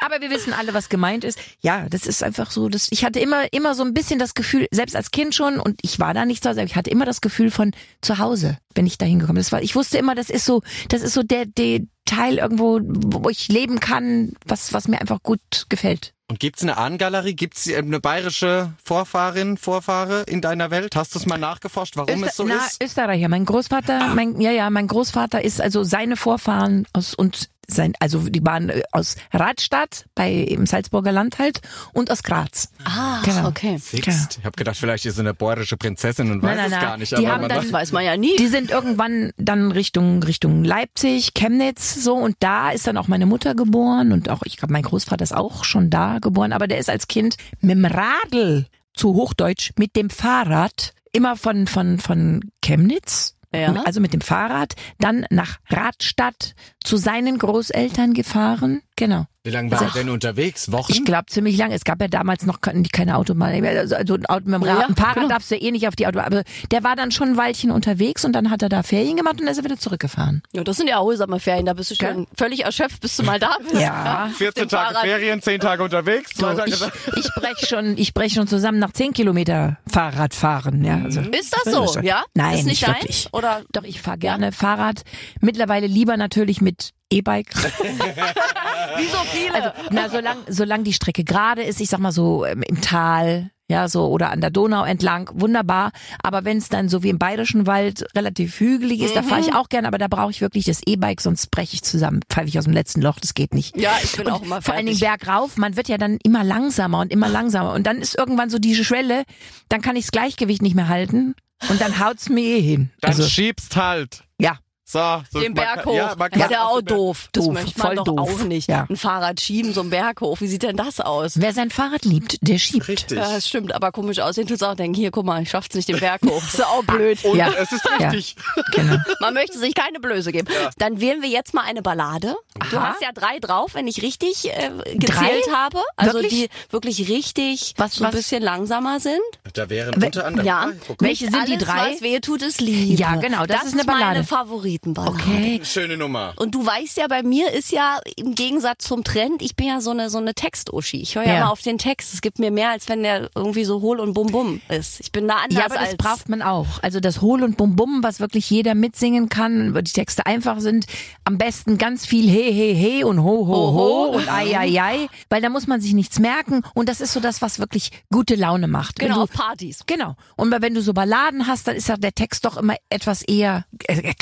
Aber wir wissen alle, was gemeint ist. Ja, das ist einfach so, das, ich hatte immer, immer so ein bisschen das Gefühl, selbst als Kind schon, und ich war da nicht zu Hause, aber ich hatte immer das Gefühl von zu Hause, wenn ich da hingekommen bin. Ich wusste immer, das ist so, das ist so der, der Teil irgendwo, wo ich leben kann, was, was mir einfach gut gefällt. Und gibt's eine Ahnengalerie? Gibt's äh, eine bayerische Vorfahrin, Vorfahre in deiner Welt? Hast du es mal nachgeforscht, warum Öster- es so na, ist? Österreicher. Mein Großvater, mein, ja, ja, mein Großvater ist also seine Vorfahren aus und sein, also die waren äh, aus Radstadt bei im Salzburger Land halt und aus Graz. Ah, Genau. okay. Siehst, ich habe gedacht, vielleicht ist sie eine bayerische Prinzessin und weiß Nein, nein, es nein. gar nicht. Die aber haben man dann- Das weiß man ja nie. Die sind irgendwann dann Richtung Richtung Leipzig, Chemnitz so und da ist dann auch meine Mutter geboren und auch ich glaube mein Großvater ist auch schon da geboren, aber der ist als Kind mit dem Radl zu Hochdeutsch mit dem Fahrrad immer von von von Chemnitz Ja. also mit dem Fahrrad, dann nach Radstadt zu seinen Großeltern gefahren. Genau. Wie lange war er denn unterwegs? Wochen? Ich glaube ziemlich lang. Es gab ja damals noch keine, keine Autobahn. Also, also ein Auto mit dem Rad. Ja, ein Fahrrad genau. darfst du eh nicht auf die Autobahn. Aber der war dann schon ein Weilchen unterwegs und dann hat er da Ferien gemacht und dann ist er wieder zurückgefahren. Ja, das sind ja erholsame Ferien, da bist du schon völlig erschöpft, bis du mal da bist. Ja. 14 Dem Tage Fahrrad. Ferien, 10 Tage unterwegs, So, Tage ich ich brech schon, ich brech schon zusammen nach 10 Kilometer Fahrrad fahren. Ja, also. Ist das so, ja? Nein, ist nicht nicht wirklich. Oder Doch, ich fahre gerne Fahrrad. Mittlerweile lieber natürlich mit E-Bike. wie so viele? Also, na, solange solang die Strecke gerade ist, ich sag mal so ähm, im Tal, ja, so oder an der Donau entlang, wunderbar. Aber wenn es dann so wie im Bayerischen Wald relativ hügelig ist, da fahre ich auch gerne, aber da brauche ich wirklich das E-Bike, sonst breche ich zusammen, pfeife ich aus dem letzten Loch, das geht nicht. ja, ich bin auch immer Vor allen Dingen fertig. bergauf, man wird ja dann immer langsamer und immer langsamer. Und dann ist irgendwann so diese Schwelle, dann kann ich das Gleichgewicht nicht mehr halten und dann haut's mir eh hin. Dann Also, schiebst halt. ja, So, so Den Berg hoch. Ja, das ist ja auch doof. Das Doof, möchte man voll doch doof. auch nicht. Ja. Ein Fahrrad schieben, so einen Berg hoch. Wie sieht denn das aus? Wer sein Fahrrad liebt, der schiebt. Richtig. Ja, das stimmt, aber komisch aussehen tut's auch. Denken, hier, guck mal, ich schaff's nicht den Berg hoch. ist ja auch blöd. Und Ja. es ist Ja. richtig. Genau. Man möchte sich keine Blöße geben. Dann wählen wir jetzt mal eine Ballade. Du Aha. hast ja drei drauf, wenn ich richtig äh, gezählt Drei? habe. Also Wirklich? die wirklich richtig Was- so ein was- bisschen langsamer sind. Da wären unter anderem. Ja. Welche sind die alles, drei? Was wehe tut, ist Liebe. Ja, genau, das ist eine Ballade. meine Favoritenballade. Okay. Schöne Nummer. Und du weißt ja, bei mir ist ja im Gegensatz zum Trend, ich bin ja so eine so eine Textuschi. Ich höre ja, Ja. immer auf den Text. Es gibt mir mehr, als wenn der irgendwie so hohl und bum bum ist. Ich bin da anders Ja, aber das als braucht man auch. Also das Hohl und Bum Bum, was wirklich jeder mitsingen kann, wo die Texte einfach sind. Am besten ganz viel He, He, He und Ho, Ho, Ho, ho. und Ai, Ai, Ai, weil da muss man sich nichts merken und das ist so das, was wirklich gute Laune macht. Genau du, auf Partys. Genau. Und wenn du so Balladen hast, dann ist ja der Text doch immer etwas eher, er,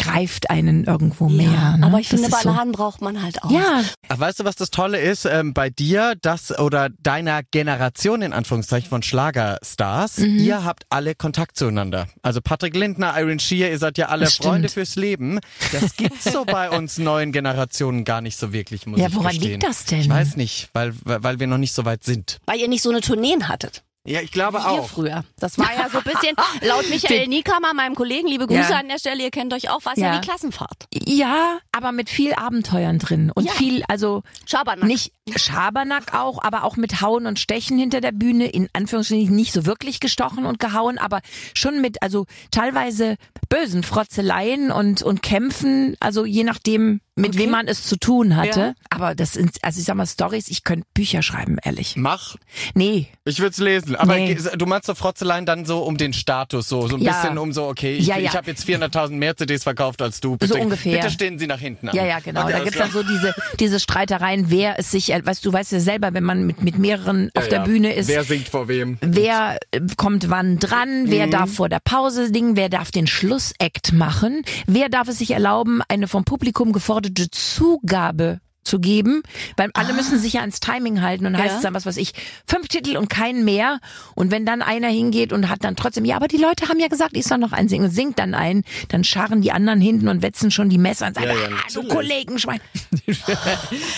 greift einen irgendwo mehr. Ne? Aber ich Das finde, ist so- braucht man halt auch. Ja, Ach, weißt du, was das Tolle ist ähm, bei dir, das oder deiner Generation in Anführungszeichen von Schlagerstars? Mhm. Ihr habt alle Kontakt zueinander. Also Patrick Lindner, Irene Shear, ihr seid ja alle Das Freunde stimmt. fürs Leben. Das gibt's so bei uns neuen Generationen gar nicht so wirklich, muss Ja, ich woran gestehen. liegt das denn? Ich weiß nicht, weil weil wir noch nicht so weit sind. Weil ihr nicht so eine Tourneen hattet. Ja, ich glaube Ihr auch. früher. Das war ja so ein bisschen, laut Michael Niekammer, meinem Kollegen, liebe Grüße Ja. an der Stelle, ihr kennt euch auch, war es ja. Ja. wie Klassenfahrt. ja, aber mit viel Abenteuern drin und Ja. viel, also Schabernack. Nicht Schabernack auch, aber auch mit Hauen und Stechen hinter der Bühne. In Anführungsstrichen nicht so wirklich gestochen und gehauen, aber schon mit, also teilweise bösen Frotzeleien und, und Kämpfen. Also je nachdem, mit Okay. wem man es zu tun hatte. Ja. Aber das sind, also ich sag mal, Stories, ich könnte Bücher schreiben, ehrlich. Mach. Nee. Ich würde es lesen. Aber Nee. du meinst so Frotzeleien dann so um den Status, so, so ein Ja. bisschen um so, okay, ich, Ja, ja. ich habe jetzt 400.000 mehr CDs verkauft als du. Bitte, So ungefähr. Bitte stehen Sie nach hinten an. Ja, ja, genau. Okay, da gibt's dann klar. so diese, diese Streitereien, wer es sich, weißt du, weißt ja selber, wenn man mit, mit mehreren auf Ja, der. Bühne ist, Wer singt vor wem? Wer äh, kommt wann dran? Mhm. Wer darf vor der Pause singen? Wer darf den Schlussakt machen? Wer darf es sich erlauben, eine vom Publikum geforderte Zugabe zu geben, weil alle müssen sich ja ans Timing halten und heißt Ja. es dann, was weiß ich, fünf Titel und keinen mehr. Und wenn dann einer hingeht und hat dann trotzdem, ja, aber die Leute haben ja gesagt, ich soll noch einen singen und singt dann einen, dann scharren die anderen hinten und wetzen schon die Messer und sagen, Ja, ja, ah, du. Kollegenschwein.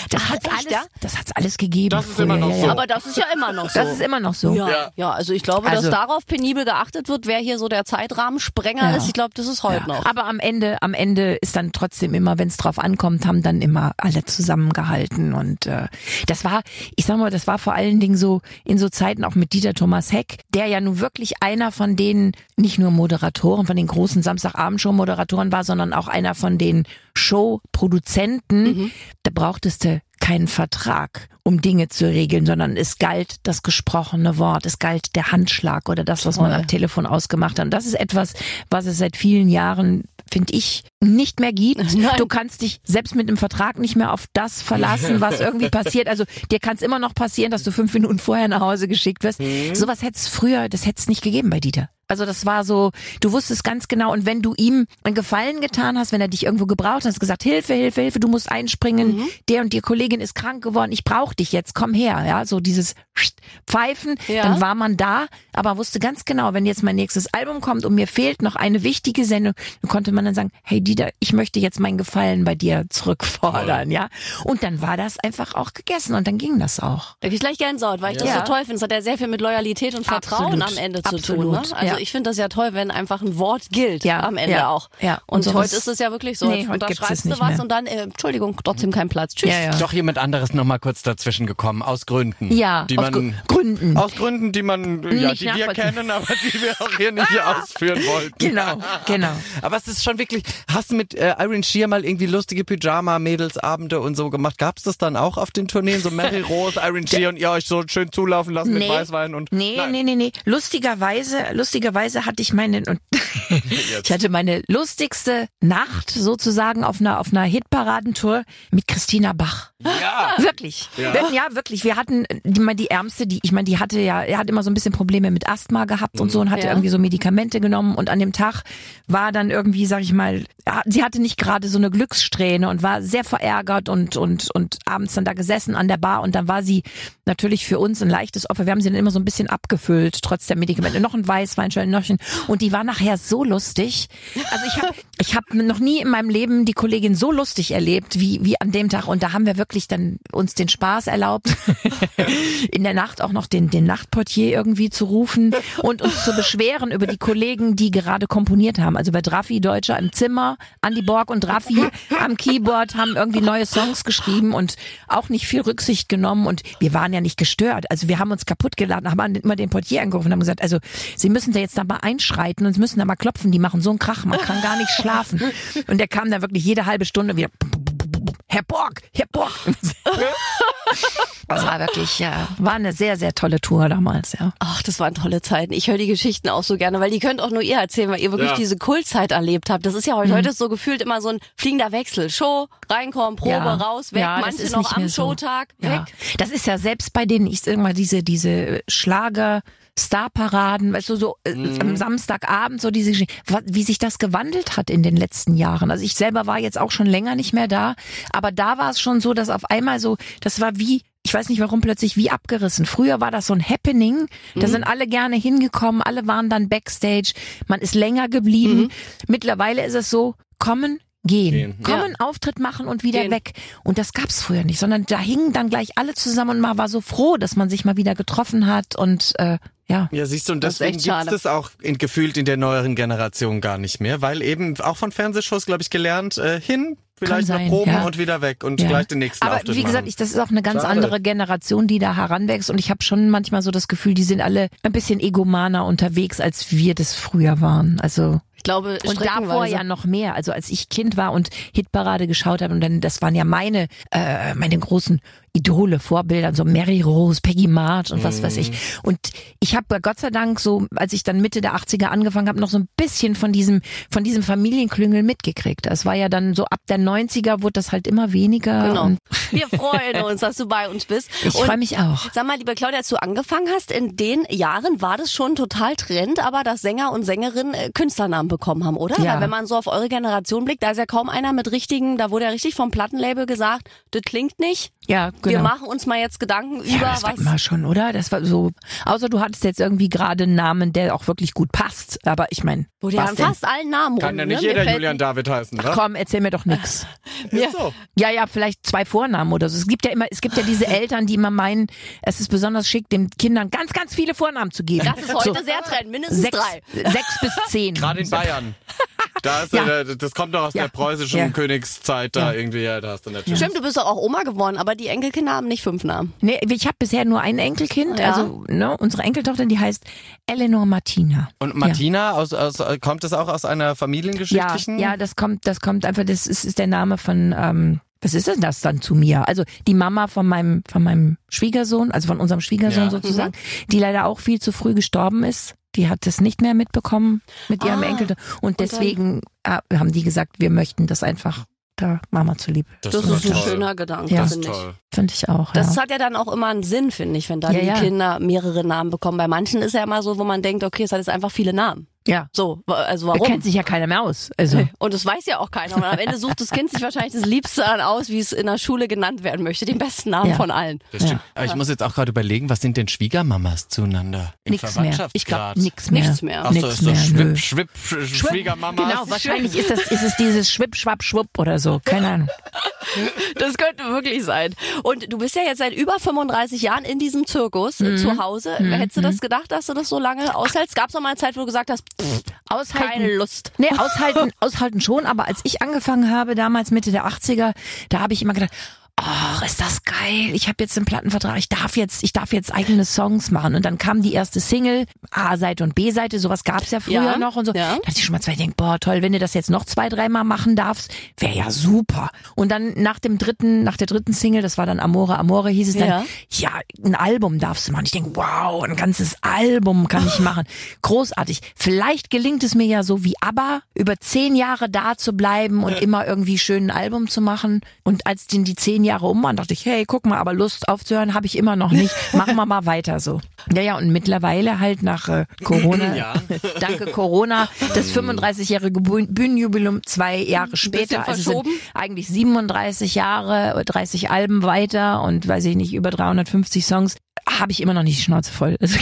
das hat's echt, alles, ja? das hat's alles gegeben. Das ist immer noch so. ja. Aber das ist ja immer noch so. Das ist immer noch so. ja. Ja. also ich glaube, Also- dass darauf penibel geachtet wird, wer hier so der Zeitrahmensprenger Ja. ist. Ich glaube, das ist heute Ja. noch. Aber am Ende, am Ende ist dann trotzdem immer, wenn es drauf ankommt, haben dann immer alle zusammengehalten. Und äh, das war, ich sag mal, das war vor allen Dingen so in so Zeiten auch mit Dieter Thomas Heck, der ja nun wirklich einer von den nicht nur Moderatoren, von den großen Samstagabendshow-Moderatoren war, sondern auch einer von den Show-Produzenten. Da brauchtest du keinen Vertrag, um Dinge zu regeln, sondern es galt das gesprochene Wort, es galt der Handschlag oder das, was man am Telefon ausgemacht hat. Und das ist etwas, was es seit vielen Jahren, finde ich, nicht mehr gibt. Nein. Du kannst dich selbst mit einem Vertrag nicht mehr auf das verlassen, was irgendwie passiert. Also dir kann es immer noch passieren, dass du fünf Minuten vorher nach Hause geschickt wirst. Sowas hätte es früher, das hätte es nicht gegeben bei Dieter. Also das war so, du wusstest ganz genau und wenn du ihm einen Gefallen getan hast, wenn er dich irgendwo gebraucht hat, hast gesagt, Hilfe, Hilfe, Hilfe, du musst einspringen, der und die Kollegin ist krank geworden, ich brauche dich jetzt, komm her, ja, so dieses Pfeifen, Ja. dann war man da, aber wusste ganz genau, wenn jetzt mein nächstes Album kommt und mir fehlt noch eine wichtige Sendung, dann konnte man dann sagen, hey Dieter, ich möchte jetzt meinen Gefallen bei dir zurückfordern, ja. Und dann war das einfach auch gegessen und dann ging das auch. Da ich gleich Gänsehaut, weil ich das Ja. so toll finde. Es hat ja sehr viel mit Loyalität und Vertrauen Absolut. am Ende zu Absolut. tun. Ne? Also Ja. Ich finde das ja toll, wenn einfach ein Wort gilt Ja. am Ende Ja. auch. Ja. Und, Und heute ist es ja wirklich so. Nee, heute unterschreibst es du nicht was mehr. und dann, äh, Entschuldigung, trotzdem kein Platz. Tschüss. Ja, ja. Doch jemand anderes noch mal kurz dazwischen gekommen, aus Gründen. Ja, die aus man, Gründen. Aus Gründen, die man, ja, Nicht die wir kennen, aber die wir auch hier nicht ausführen wollten. Genau, genau. Aber es ist schon wirklich, hast du mit äh, Irene Shear mal irgendwie lustige Pyjama-Mädelsabende und so gemacht? Gab's das dann auch auf den Tourneen? So Mary Rose, Irene Shear und ihr euch so schön zulaufen lassen mit Weißwein und... Nee, Nein. nee, nee, nee. Lustigerweise, lustigerweise hatte ich meine, und ich hatte meine lustigste Nacht sozusagen auf einer, auf einer Hitparadentour mit Christina Bach. Ja. Wirklich. Ja. Wir, ja, wirklich. Wir hatten die, mal die Ärmste, die, ich meine, die hatte ja, er hat immer so ein bisschen Probleme mit Asthma gehabt und so und hatte Ja. irgendwie so Medikamente genommen und an dem Tag war dann irgendwie, sag ich mal, sie hatte nicht gerade so eine Glückssträhne und war sehr verärgert und, und, und abends dann da gesessen an der Bar und dann war sie natürlich für uns ein leichtes Opfer. Wir haben sie dann immer so ein bisschen abgefüllt, trotz der Medikamente. Noch ein Weißwein, noch ein. Und die war nachher so lustig. Also ich habe ich hab noch nie in meinem Leben die Kollegin so lustig erlebt, wie, wie an dem Tag. Und da haben wir wirklich dann uns den Spaß erlaubt, in der Nacht auch noch den, den Nachtportier irgendwie zu rufen und uns zu beschweren über die Kollegen, die gerade komponiert haben. Also bei Draffi Deutscher im Zimmer, Andy Borg und Draffi am Keyboard haben irgendwie neue Songs geschrieben und auch nicht viel Rücksicht genommen. Und wir waren ja nicht gestört. Also wir haben uns kaputt geladen, haben immer den Portier angerufen und haben gesagt, also Sie müssen da jetzt da mal einschreiten und Sie müssen da mal klopfen. Die machen so einen Krach, man kann gar nicht schlafen. Und der kam dann wirklich jede halbe Stunde wieder. Herr Borg, Herr Borg. Das war wirklich, ja, war eine sehr, sehr tolle Tour damals, ja. Ach, das waren tolle Zeiten. Ich höre die Geschichten auch so gerne, weil die könnt auch nur ihr erzählen, weil ihr wirklich Ja. diese Kultzeit erlebt habt. Das ist ja heute, heute ist so gefühlt immer so ein fliegender Wechsel. Show, reinkommen, Probe, Ja. raus, weg, Ja, manche ist noch nicht am so. Showtag, Ja. weg. Das ist ja selbst bei denen, ich sag mal, diese, diese Schlager, Starparaden, weißt du, so äh, am Samstagabend, so diese, wie sich das gewandelt hat in den letzten Jahren. Also ich selber war jetzt auch schon länger nicht mehr da, aber da war es schon so, dass auf einmal so, das war wie, ich weiß nicht warum plötzlich wie abgerissen. Früher war das so ein Happening, da sind alle gerne hingekommen, alle waren dann backstage, man ist länger geblieben. Mittlerweile ist es so, kommen, gehen. Gehen. Kommen, Auftritt machen und wieder Gehen. weg. Und das gab's früher nicht, sondern da hingen dann gleich alle zusammen und man war so froh, dass man sich mal wieder getroffen hat und äh, ja. Ja, siehst du, und Das ist deswegen schade. das auch in, gefühlt in der neueren Generation gar nicht mehr, weil eben auch von Fernsehshows, glaube ich, gelernt, äh, hin, vielleicht sein, noch proben ja. und wieder weg und Ja. gleich den nächsten Aber Auftritt wie gesagt, ich, das ist auch eine ganz Schade. andere Generation, die da heranwächst. Und ich habe schon manchmal so das Gefühl, die sind alle ein bisschen egomaner unterwegs, als wir das früher waren. Also Ich glaube, und davor ja noch mehr. Also als ich Kind war und Hitparade geschaut habe und dann, das waren ja meine, äh, meine großen Idole, Vorbilder, so Mary Rose, Peggy March und was weiß ich. Und ich habe Gott sei Dank so, als ich dann Mitte der 80er angefangen habe, noch so ein bisschen von diesem, von diesem Familienklüngel mitgekriegt. Es war ja dann so ab der 90er wurde das halt immer weniger. Genau. Wir freuen uns, dass du bei uns bist. ich freue mich auch. Sag mal, liebe Claudia, als du angefangen hast, in den Jahren war das schon total Trend, aber dass Sänger und Sängerinnen äh, Künstlernamen bekommen haben, oder? Ja. Weil wenn man so auf eure Generation blickt, da ist ja kaum einer mit richtigen, da wurde ja richtig vom Plattenlabel gesagt, das klingt nicht. Ja, genau. Wir machen uns mal jetzt Gedanken Ja, über das war was. immer schon, oder? Das war so. Außer du hattest jetzt irgendwie gerade einen Namen, der auch wirklich gut passt. Aber ich meine, Wo die was haben denn? fast allen Namen Kann rum, ja ne? nicht Mir jeder fällt- Julian David heißen, wa? Komm, erzähl mir doch nix. Ist so. Ja, ja, vielleicht zwei Vornamen oder so. Es gibt ja immer, es gibt ja diese Eltern, die immer meinen, es ist besonders schick, den Kindern ganz, ganz viele Vornamen zu geben. Das ist heute So sehr trend, mindestens sechs, drei. sechs bis zehn. Gerade in Bayern. Da ist, Ja. äh, das kommt doch aus Ja. der preußischen Ja. Königszeit da Ja. irgendwie, ja, da hast du natürlich. Stimmt, du bist doch auch Oma geworden, aber die Enkelkinder haben nicht fünf Namen. Nee, ich habe bisher nur ein Enkelkind, Ja. also ne, unsere Enkeltochter, die heißt Eleanor Martina. Und Martina, aus, aus, kommt das auch aus einer Ja, familiengeschichtlichen? ja, das kommt, das kommt einfach, das ist, ist der Name von, ähm, was ist denn das dann zu mir? Also die Mama von meinem, von meinem Schwiegersohn, also von unserem Schwiegersohn Ja. sozusagen, die leider auch viel zu früh gestorben ist. Die hat das nicht mehr mitbekommen mit ihrem Ah, Enkel. Und deswegen äh, haben die gesagt, wir möchten das einfach der Mama zuliebe. Das ist ein schöner Gedanke, Ja. Das ist finde ich. Finde ich auch. Das ja. hat ja dann auch immer einen Sinn, finde ich, wenn dann Ja, die ja. Kinder mehrere Namen bekommen. Bei manchen ist ja immer so, wo man denkt, okay, es hat jetzt einfach viele Namen. ja. So, also Da warum? kennt sich ja keiner mehr aus. Also. Und das weiß ja auch keiner. Und am Ende sucht das Kind sich wahrscheinlich das Liebste an aus, wie es in der Schule genannt werden möchte. Den besten Namen Ja. von allen. Das stimmt. Aber ich muss jetzt auch gerade überlegen, was sind denn Schwiegermamas zueinander? Im Nix mehr. Ich glaube nix mehr. Nichts mehr. Ach so, Nix ist so mehr. Schwipp, Schwipp, Sch- Schwiegermamas. Genau, wahrscheinlich ist das ist es dieses Schwipp, Schwapp, Schwupp oder so. Keine Ahnung. Das könnte wirklich sein. Und du bist ja jetzt seit über 35 Jahren in diesem Zirkus äh, zu Hause. Hättest du das gedacht, dass du das so lange aushältst? Gab es noch mal eine Zeit, wo du gesagt hast, pff, Aushalten. keine Lust. Nee, aushalten, aushalten schon, aber als ich angefangen habe, damals Mitte der 80er, da habe ich immer gedacht, ach, ist das geil. Ich habe jetzt einen Plattenvertrag, ich darf jetzt, ich darf jetzt eigene Songs machen. Und dann kam die erste Single, A-Seite und B-Seite, sowas gab's ja früher Ja, noch und so. ja. Da hatte ich schon mal zwei, ich denk, boah, toll, wenn du das jetzt noch zwei, dreimal machen darfst, wäre ja super. Und dann nach dem dritten, nach der dritten Single, das war dann Amore, Amore, hieß es dann, Ja. ja, ein Album darfst du machen. Ich denke, wow, ein ganzes Album kann ich machen. Großartig. Vielleicht gelingt es mir ja so wie ABBA, über zehn Jahre da zu bleiben und immer irgendwie schön ein Album zu machen. Und als denn die zehn Jahre um waren, dachte ich, hey, guck mal, aber Lust aufzuhören habe ich immer noch nicht. Machen wir mal weiter so. Ja, ja, und mittlerweile halt nach äh, Corona, Ja. danke Corona, das 35-jährige Bühn- Bühnenjubiläum zwei Jahre später. Also sind verschoben. eigentlich 37 Jahre, oder 30 Alben weiter und weiß ich nicht, über 350 Songs habe ich immer noch nicht die Schnauze voll. Also,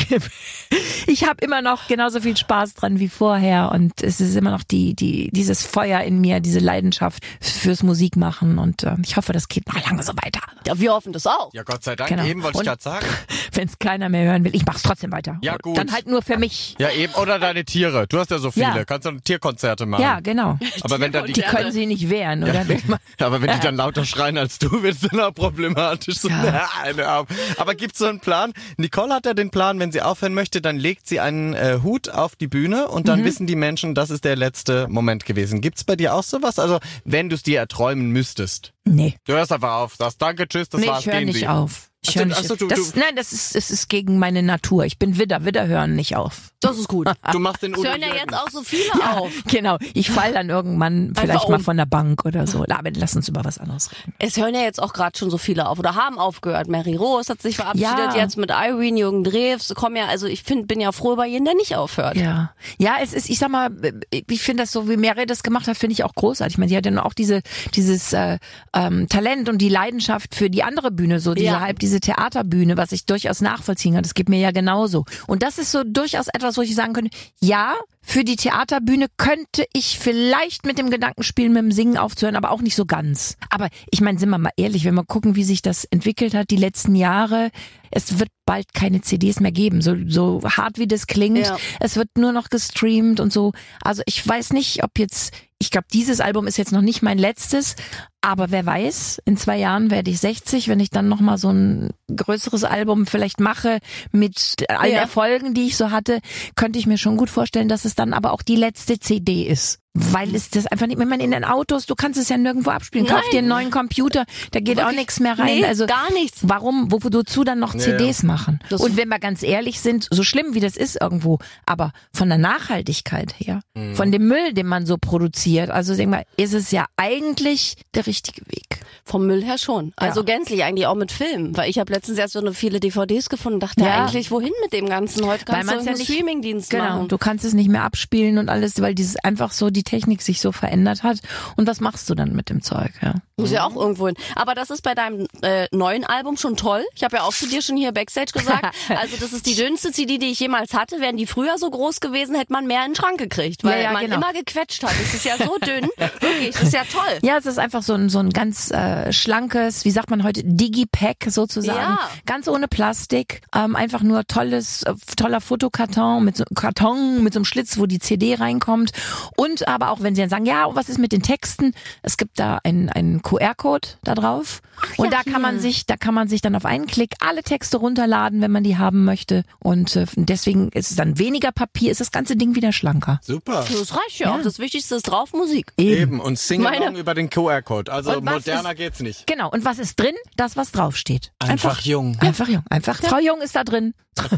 ich habe immer noch genauso viel Spaß dran wie vorher und es ist immer noch die, die, dieses Feuer in mir, diese Leidenschaft fürs Musikmachen und äh, ich hoffe, das geht noch lange so weiter. Ja, wir hoffen das auch. Ja, Gott sei Dank. Genau. Eben wollte ich Und- gerade sagen. Wenn es keiner mehr hören will, ich mach's trotzdem weiter. Ja, gut. Dann halt nur für mich. Ja, eben. Oder deine Tiere. Du hast ja so viele. Ja. Kannst du Tierkonzerte machen. Ja, genau. Aber wenn dann die, Die können sie nicht wehren, oder? aber wenn die dann lauter schreien als du, wird es dann auch problematisch. So, Ja. eine Arm. Aber gibt's so einen Plan? Nicole hat ja den Plan, wenn sie aufhören möchte, dann legt sie einen äh, Hut auf die Bühne und Mhm. dann wissen die Menschen, das ist der letzte Moment gewesen. Gibt's bei dir auch sowas? Also, wenn du es dir erträumen müsstest. Nee. Du hörst einfach auf, sagst Danke, tschüss, das nee, war's, ich höre gehen nicht Sie. auf. Ich höre nicht ach so, auf. du- das, du- nein, das ist, es ist gegen meine Natur. Ich bin Widder. Widder hören nicht auf. Das ist gut. Du machst den Es Udo hören ja jetzt auch so viele auf. Genau. Ich fall dann irgendwann vielleicht um. mal von der Bank oder so. Aber lass uns über was anderes reden. Es hören ja jetzt auch gerade schon so viele auf oder haben aufgehört. Mary Rose hat sich verabschiedet Ja. jetzt mit Irene, Jürgen Drews. Kommen ja, also ich find, bin ja froh über jeden, der nicht aufhört. Ja. Ja, es ist, ich sag mal, ich finde das so, wie Mary das gemacht hat, finde ich auch großartig. Ich meine, sie hat ja auch diese, dieses äh, ähm, Talent und die Leidenschaft für die andere Bühne, so diese Ja. halb diese Theaterbühne, was ich durchaus nachvollziehen kann. Das geht mir ja genauso. Und das ist so durchaus etwas, wo ich sagen könnte, ja, für die Theaterbühne könnte ich vielleicht mit dem Gedanken spielen, mit dem Singen aufzuhören, aber auch nicht so ganz. Aber ich meine, sind wir mal ehrlich, wenn wir gucken, wie sich das entwickelt hat die letzten Jahre, es wird bald keine CDs mehr geben, so, so hart wie das klingt. Ja. Es wird nur noch gestreamt und so. Also ich weiß nicht, ob jetzt, ich glaube, dieses Album ist jetzt noch nicht mein letztes, aber wer weiß, in zwei Jahren werde ich 60, wenn ich dann nochmal so ein größeres Album vielleicht mache mit allen Ja. Erfolgen, die ich so hatte, könnte ich mir schon gut vorstellen, dass es dann aber auch die letzte CD ist. Weil es das einfach nicht, wenn man in den Autos, du kannst es ja nirgendwo abspielen. Kauf Nein. dir einen neuen Computer, da geht auch nichts mehr rein. Nee, also gar nichts. Warum, wo wozu dann noch Ja, CDs machen? Das- Und wenn wir ganz ehrlich sind, so schlimm wie das ist irgendwo, aber von der Nachhaltigkeit her, Mhm. von dem Müll, den man so produziert, also denk mal, ist es ja eigentlich der richtige Weg. Vom Müll her schon. Also Ja. gänzlich eigentlich auch mit Filmen. Weil ich habe letztens erst so eine viele DVDs gefunden und dachte Ja. eigentlich, wohin mit dem Ganzen? Heute Weil kannst du man's ja einen nicht- Streamingdienst Genau, machen. du kannst es nicht mehr abspielen und alles, weil dieses einfach so die Technik sich so verändert hat. Und was machst du dann mit dem Zeug? Ja? Muss ja auch irgendwo hin. Aber das ist bei deinem äh, neuen Album schon toll. Ich habe ja auch zu dir schon hier Backstage gesagt. Also das ist die dünnste CD, die ich jemals hatte. Wären die früher so groß gewesen, hätte man mehr in den Schrank gekriegt, weil Ja, ja, man genau. immer gequetscht hat. Es ist ja so dünn. Wirklich, das ist ja toll. Ja, es ist einfach so ein, so ein ganz äh, schlankes, wie sagt man heute, Digipack sozusagen. Ja. Ganz ohne Plastik. Ähm, einfach nur tolles, äh, toller Fotokarton mit so Karton, mit so einem Schlitz, wo die CD reinkommt. Und aber auch, wenn sie dann sagen, ja, was ist mit den Texten? Es gibt da einen, einen QR-Code da drauf. Und da kann man sich, da kann man sich dann auf einen Klick alle Texte runterladen, wenn man die haben möchte. Und äh, deswegen ist es dann weniger Papier, ist das ganze Ding wieder schlanker. Super. Das reicht ja, auch. Das Wichtigste ist drauf, Musik. Eben. Und sing Meine- along über den QR-Code. Also Und moderner ist- geht's nicht. Genau. Und was ist drin? Das, was draufsteht. Einfach jung. Einfach jung. Einfach. Frau Jung ist da drin.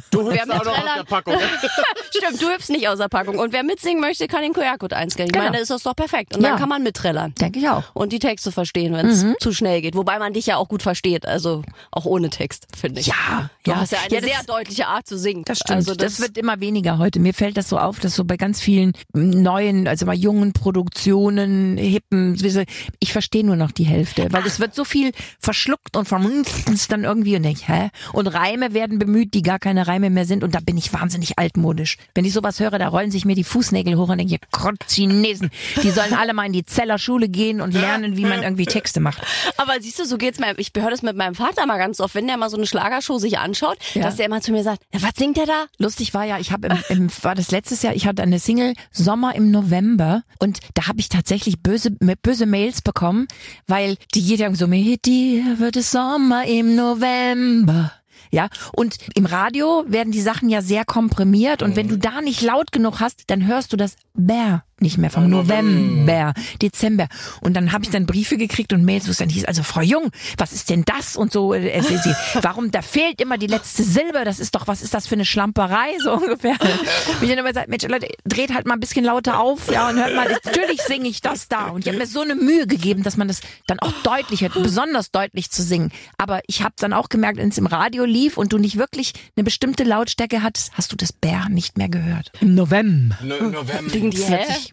Du hörst auch noch mitträllern- der Packung. Stimmt, du hüpfst nicht aus der Packung. Und wer mitsingen möchte, kann den QR-Code einscannen. Ich Genau. meine, ist das doch perfekt. Und Ja. dann kann man mitträllern. Denke ich auch. Und die Texte verstehen, wenn es Mhm. zu schnell geht. Wobei man dich ja auch gut versteht. Also auch ohne Text, finde ich. Ja, Du ja. hast ja eine Ja, das- sehr deutliche Art zu singen. Das stimmt. Also das, wird immer weniger heute. Mir fällt das so auf, dass so bei ganz vielen neuen, also bei jungen Produktionen, hippen, ich verstehe nur noch die Hälfte, weil es wird so viel verschluckt und vermünzt dann irgendwie und denk, hä? Und Reime werden bemüht, die gar keine Reime mehr sind und da bin ich wahnsinnig altmodisch. Wenn ich sowas höre, da rollen sich mir die Fußnägel hoch und denke, Gott, Chinesen, die sollen alle mal in die Zeller Schule gehen und lernen, wie man irgendwie Texte macht. Aber siehst du, so geht's mir. Ich höre das mit meinem Vater mal ganz oft, wenn der mal so eine Schlagershow sich anschaut, Ja. dass der immer zu mir sagt, "Na, was singt der da? Lustig war ja, ich habe im, im, war das letztes Jahr, ich hatte eine Single Sommer im November und da habe ich tatsächlich böse, böse Mails bekommen, weil die ja so, mit dir wird es Sommer im November. Ja, und im Radio werden die Sachen ja sehr komprimiert und wenn du da nicht laut genug hast, dann hörst du das Bär. Nicht mehr, vom November, Dezember. Und dann habe ich dann Briefe gekriegt und Mails, wo es dann hieß, also Frau Jung, was ist denn das? Und so, äh, sie, sie, warum, da fehlt immer die letzte Silbe, das ist doch, was ist das für eine Schlamperei, so ungefähr. Und ich dann immer gesagt, Mensch, Leute, dreht halt mal ein bisschen lauter auf, ja, und hört mal, natürlich singe ich das da. Und ich habe mir so eine Mühe gegeben, dass man das dann auch deutlich hört, besonders deutlich zu singen. Aber ich habe dann auch gemerkt, wenn es im Radio lief und du nicht wirklich eine bestimmte Lautstärke hattest, hast du das Bär nicht mehr gehört. Im November. No November. Die?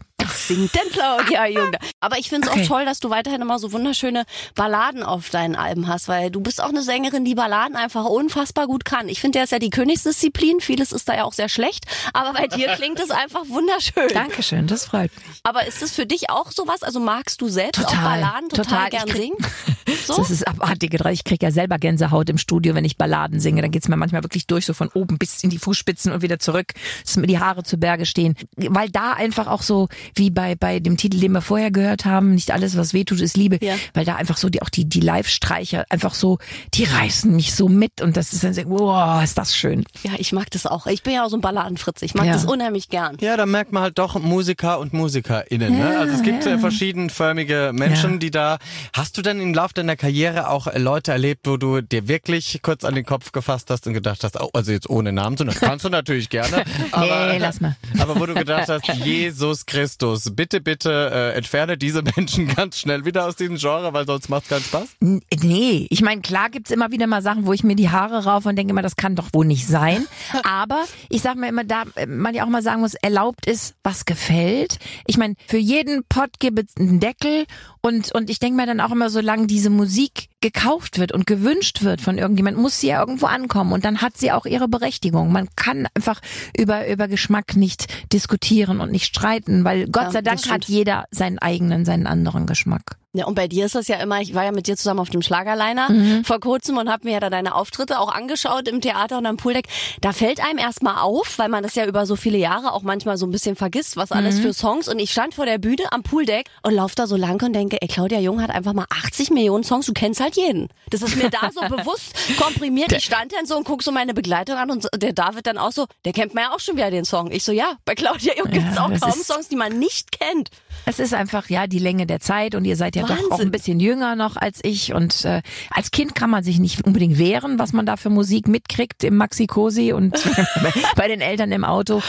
Singt denn Claudia Jung? da? Aber ich finde es Okay. auch toll, dass du weiterhin immer so wunderschöne Balladen auf deinen Alben hast, weil du bist auch eine Sängerin, die Balladen einfach unfassbar gut kann. Ich finde, der ist ja die Königsdisziplin. Vieles ist da ja auch sehr schlecht. Aber bei dir klingt es einfach wunderschön. Dankeschön, das freut mich. Aber ist das für dich auch sowas? Also magst du selbst auch Total, Balladen total, total. Gern singen? So? Das ist abartige Drei. Ich kriege ja selber Gänsehaut im Studio, wenn ich Balladen singe. Dann geht's mir manchmal wirklich durch, so von oben bis in die Fußspitzen und wieder zurück, dass mir die Haare zu Berge stehen. Weil da einfach auch so, wie bei, bei dem Titel, den wir vorher gehört haben, nicht alles, was wehtut, ist Liebe. Ja. Weil da einfach so die, auch die, die Live-Streicher einfach so, die reißen mich so mit und das ist dann so, wow, ist das schön. Ja, ich mag das auch. Ich bin ja auch so ein Balladenfritz. Ich mag Ja. das unheimlich gern. Ja, da merkt man halt doch Musiker und MusikerInnen. Ne? Also es gibt äh, verschiedenförmige Menschen, Ja. die da. Hast du denn im Laufe deiner Karriere auch Leute erlebt, wo du dir wirklich kurz an den Kopf gefasst hast und gedacht hast, oh, also jetzt ohne Namen, sondern kannst du natürlich gerne. Aber, Nee, lass mal. aber wo du gedacht hast, Jesus Christus, bitte, bitte äh, entferne diese Menschen ganz schnell wieder aus diesem Genre, weil sonst macht keinen Spaß. Nee, ich meine, klar gibt's immer wieder mal Sachen, wo ich mir die Haare rauf und denke immer, das kann doch wohl nicht sein. Aber ich sag mir immer, da äh, man ja auch mal sagen muss, erlaubt ist, was gefällt. Ich meine, für jeden Pott gibt es einen Deckel und, und ich denke mir dann auch immer, solange diese Musik gekauft wird und gewünscht wird von irgendjemand, muss sie ja irgendwo ankommen und dann hat sie auch ihre Berechtigung. Man kann einfach über, über Geschmack nicht diskutieren und nicht streiten, weil Gott Ja, sei Dank hat jeder seinen eigenen, seinen anderen Geschmack. Ja, und bei dir ist das ja immer, ich war ja mit dir zusammen auf dem Schlagerliner Mhm. vor kurzem und habe mir ja da deine Auftritte auch angeschaut im Theater und am Pooldeck. Da fällt einem erstmal auf, weil man das ja über so viele Jahre auch manchmal so ein bisschen vergisst, was Mhm. alles für Songs. Und ich stand vor der Bühne am Pooldeck und lauf da so lang und denke, ey, Claudia Jung hat einfach mal 80 Millionen Songs, du kennst halt jeden. Das ist mir da so bewusst komprimiert. Ich stand dann so und guck so meine Begleitung an und der David dann auch so, der kennt man ja auch schon wieder den Song. Ich so, ja, bei Claudia Jung gibt's Ja, auch das kaum Songs, die man nicht kennt. Es ist einfach ja die Länge der Zeit und ihr seid ja doch auch Wahnsinn. ein bisschen jünger noch als ich und äh, als Kind kann man sich nicht unbedingt wehren, was man da für Musik mitkriegt im Maxi Cosi und bei den Eltern im Auto.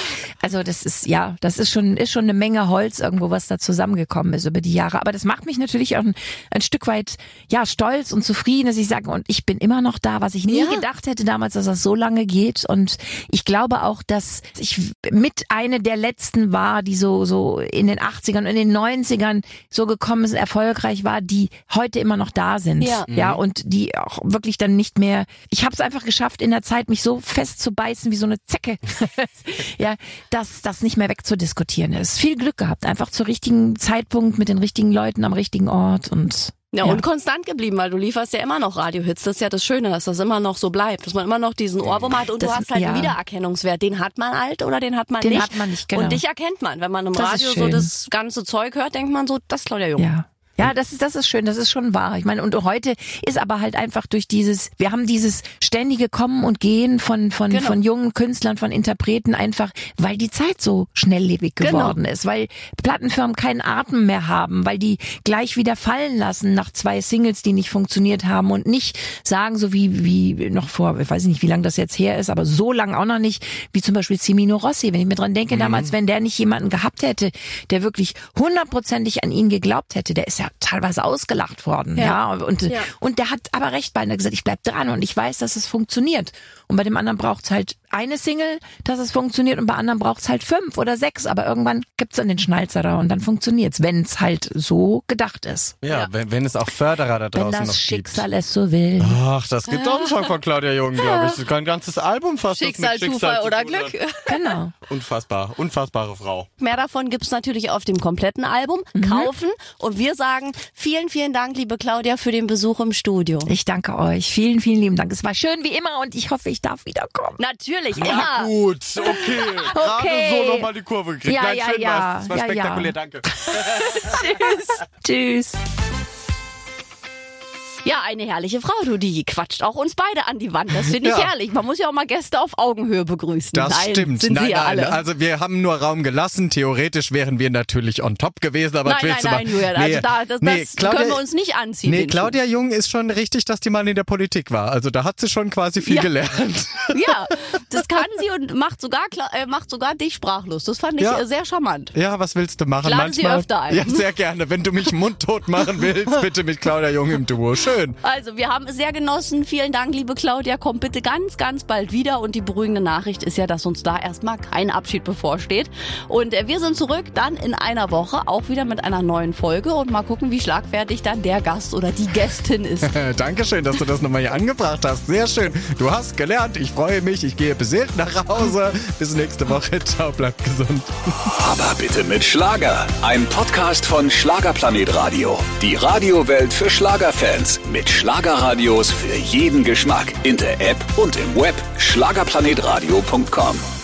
Also das ist ja, das ist schon ist schon eine Menge Holz irgendwo, was da zusammengekommen ist über die Jahre. Aber das macht mich natürlich auch ein, ein Stück weit ja stolz und zufrieden, dass ich sage und ich bin immer noch da, was ich nie Ja. gedacht hätte damals, dass das so lange geht und ich glaube auch, dass ich mit eine der letzten war, die so so in den 80ern und in den 90ern so gekommen ist, erfolgreich war, die heute immer noch da sind. Ja. ja und die auch wirklich dann nicht mehr. Ich habe es einfach geschafft in der Zeit, mich so fest zu beißen wie so eine Zecke. ja, dass das nicht mehr wegzudiskutieren ist. Viel Glück gehabt, einfach zur richtigen Zeitpunkt mit den richtigen Leuten am richtigen Ort und Ja, Ja. und konstant geblieben, weil du lieferst ja immer noch Radiohits. Das ist ja das Schöne, dass das immer noch so bleibt, dass man immer noch diesen Ohrwurm hat und Das- du hast halt ja. einen Wiedererkennungswert. Den hat man halt oder den hat man Den nicht. hat man nicht, genau. Und dich erkennt man. Wenn man im Das Radio so das ganze Zeug hört, denkt man so, das ist Claudia Jung. Ja. Ja, das ist, das ist schön, das ist schon wahr. Ich meine, und heute ist aber halt einfach durch dieses, wir haben dieses ständige Kommen und Gehen von, von, Genau. von jungen Künstlern, von Interpreten einfach, weil die Zeit so schnelllebig Genau. geworden ist, weil Plattenfirmen keinen Atem mehr haben, weil die gleich wieder fallen lassen nach zwei Singles, die nicht funktioniert haben und nicht sagen, so wie, wie noch vor, ich weiß nicht, wie lange das jetzt her ist, aber so lang auch noch nicht, wie zum Beispiel Cimino Rossi. Wenn ich mir dran denke, damals, wenn der nicht jemanden gehabt hätte, der wirklich hundertprozentig an ihn geglaubt hätte, der ist ja teilweise ausgelacht worden, ja. Ja. Und, Ja. und der hat aber recht bei, er gesagt, ich bleib dran und ich weiß, dass es funktioniert. Und bei dem anderen braucht's halt eine Single, dass es funktioniert und bei anderen braucht's halt fünf oder sechs, aber irgendwann gibt's dann den Schnalzer da und dann funktioniert's, wenn's halt so gedacht ist. Ja, Ja. Wenn, wenn es auch Förderer da Wenn draußen noch das gibt. Schicksal es so will. Ach, das gibt auch einen Song von Claudia Jung, glaube ich. Das ist ein ganzes Album fast. das mit Schicksal, Zufall zu oder hat. Glück. Genau. Unfassbar, unfassbare Frau. Mehr davon gibt's natürlich auf dem kompletten Album. Mhm. Kaufen. Und wir sagen vielen, vielen Dank, liebe Claudia, für den Besuch im Studio. Ich danke euch. Vielen, vielen lieben Dank. Es war schön wie immer und ich hoffe, ich darf wiederkommen. Natürlich, Na immer. gut, okay. Gerade Okay. so nochmal die Kurve gekriegt. Ja, Nein, ja, schön ja. war's. Das war Ja, spektakulär, ja. danke. Tschüss. Ja, eine herrliche Frau, du, die quatscht auch uns beide an die Wand. Das finde ich Ja. herrlich. Man muss ja auch mal Gäste auf Augenhöhe begrüßen. Das nein, stimmt. Sind nein, sie ja nein. alle. Also wir haben nur Raum gelassen. Theoretisch wären wir natürlich on top gewesen, aber nein, nein, willst nein, machen? Julian. Also Nee, da, das, nee, das Claudia, können wir uns nicht anziehen. Nee, Claudia Jung ist schon richtig, dass die mal in der Politik war. Also da hat sie schon quasi viel Ja. gelernt. Schuh. Ja, das kann sie und macht sogar, äh, macht sogar dich sprachlos. Das fand ich Ja. sehr charmant. Ja, was willst du machen? Ich lade sie Manchmal. öfter ein. Ja, sehr gerne. Wenn du mich mundtot machen willst, bitte mit Claudia Jung im Duo. Schön. Also, wir haben es sehr genossen. Vielen Dank, liebe Claudia. Komm bitte ganz, ganz bald wieder. Und die beruhigende Nachricht ist ja, dass uns da erstmal kein Abschied bevorsteht. Und äh, wir sind zurück dann in einer Woche, auch wieder mit einer neuen Folge. Und mal gucken, wie schlagfertig dann der Gast oder die Gästin ist. Dankeschön, dass du das nochmal hier angebracht hast. Sehr schön. Du hast gelernt. Ich freue mich. Ich gehe beseelt nach Hause. Bis nächste Woche. Ciao, bleibt gesund. Aber bitte mit Schlager. Ein Podcast von Schlagerplanet Radio. Die Radiowelt für Schlagerfans. Mit Schlagerradios für jeden Geschmack. In der App und im Web. Schlagerplanetradio.com.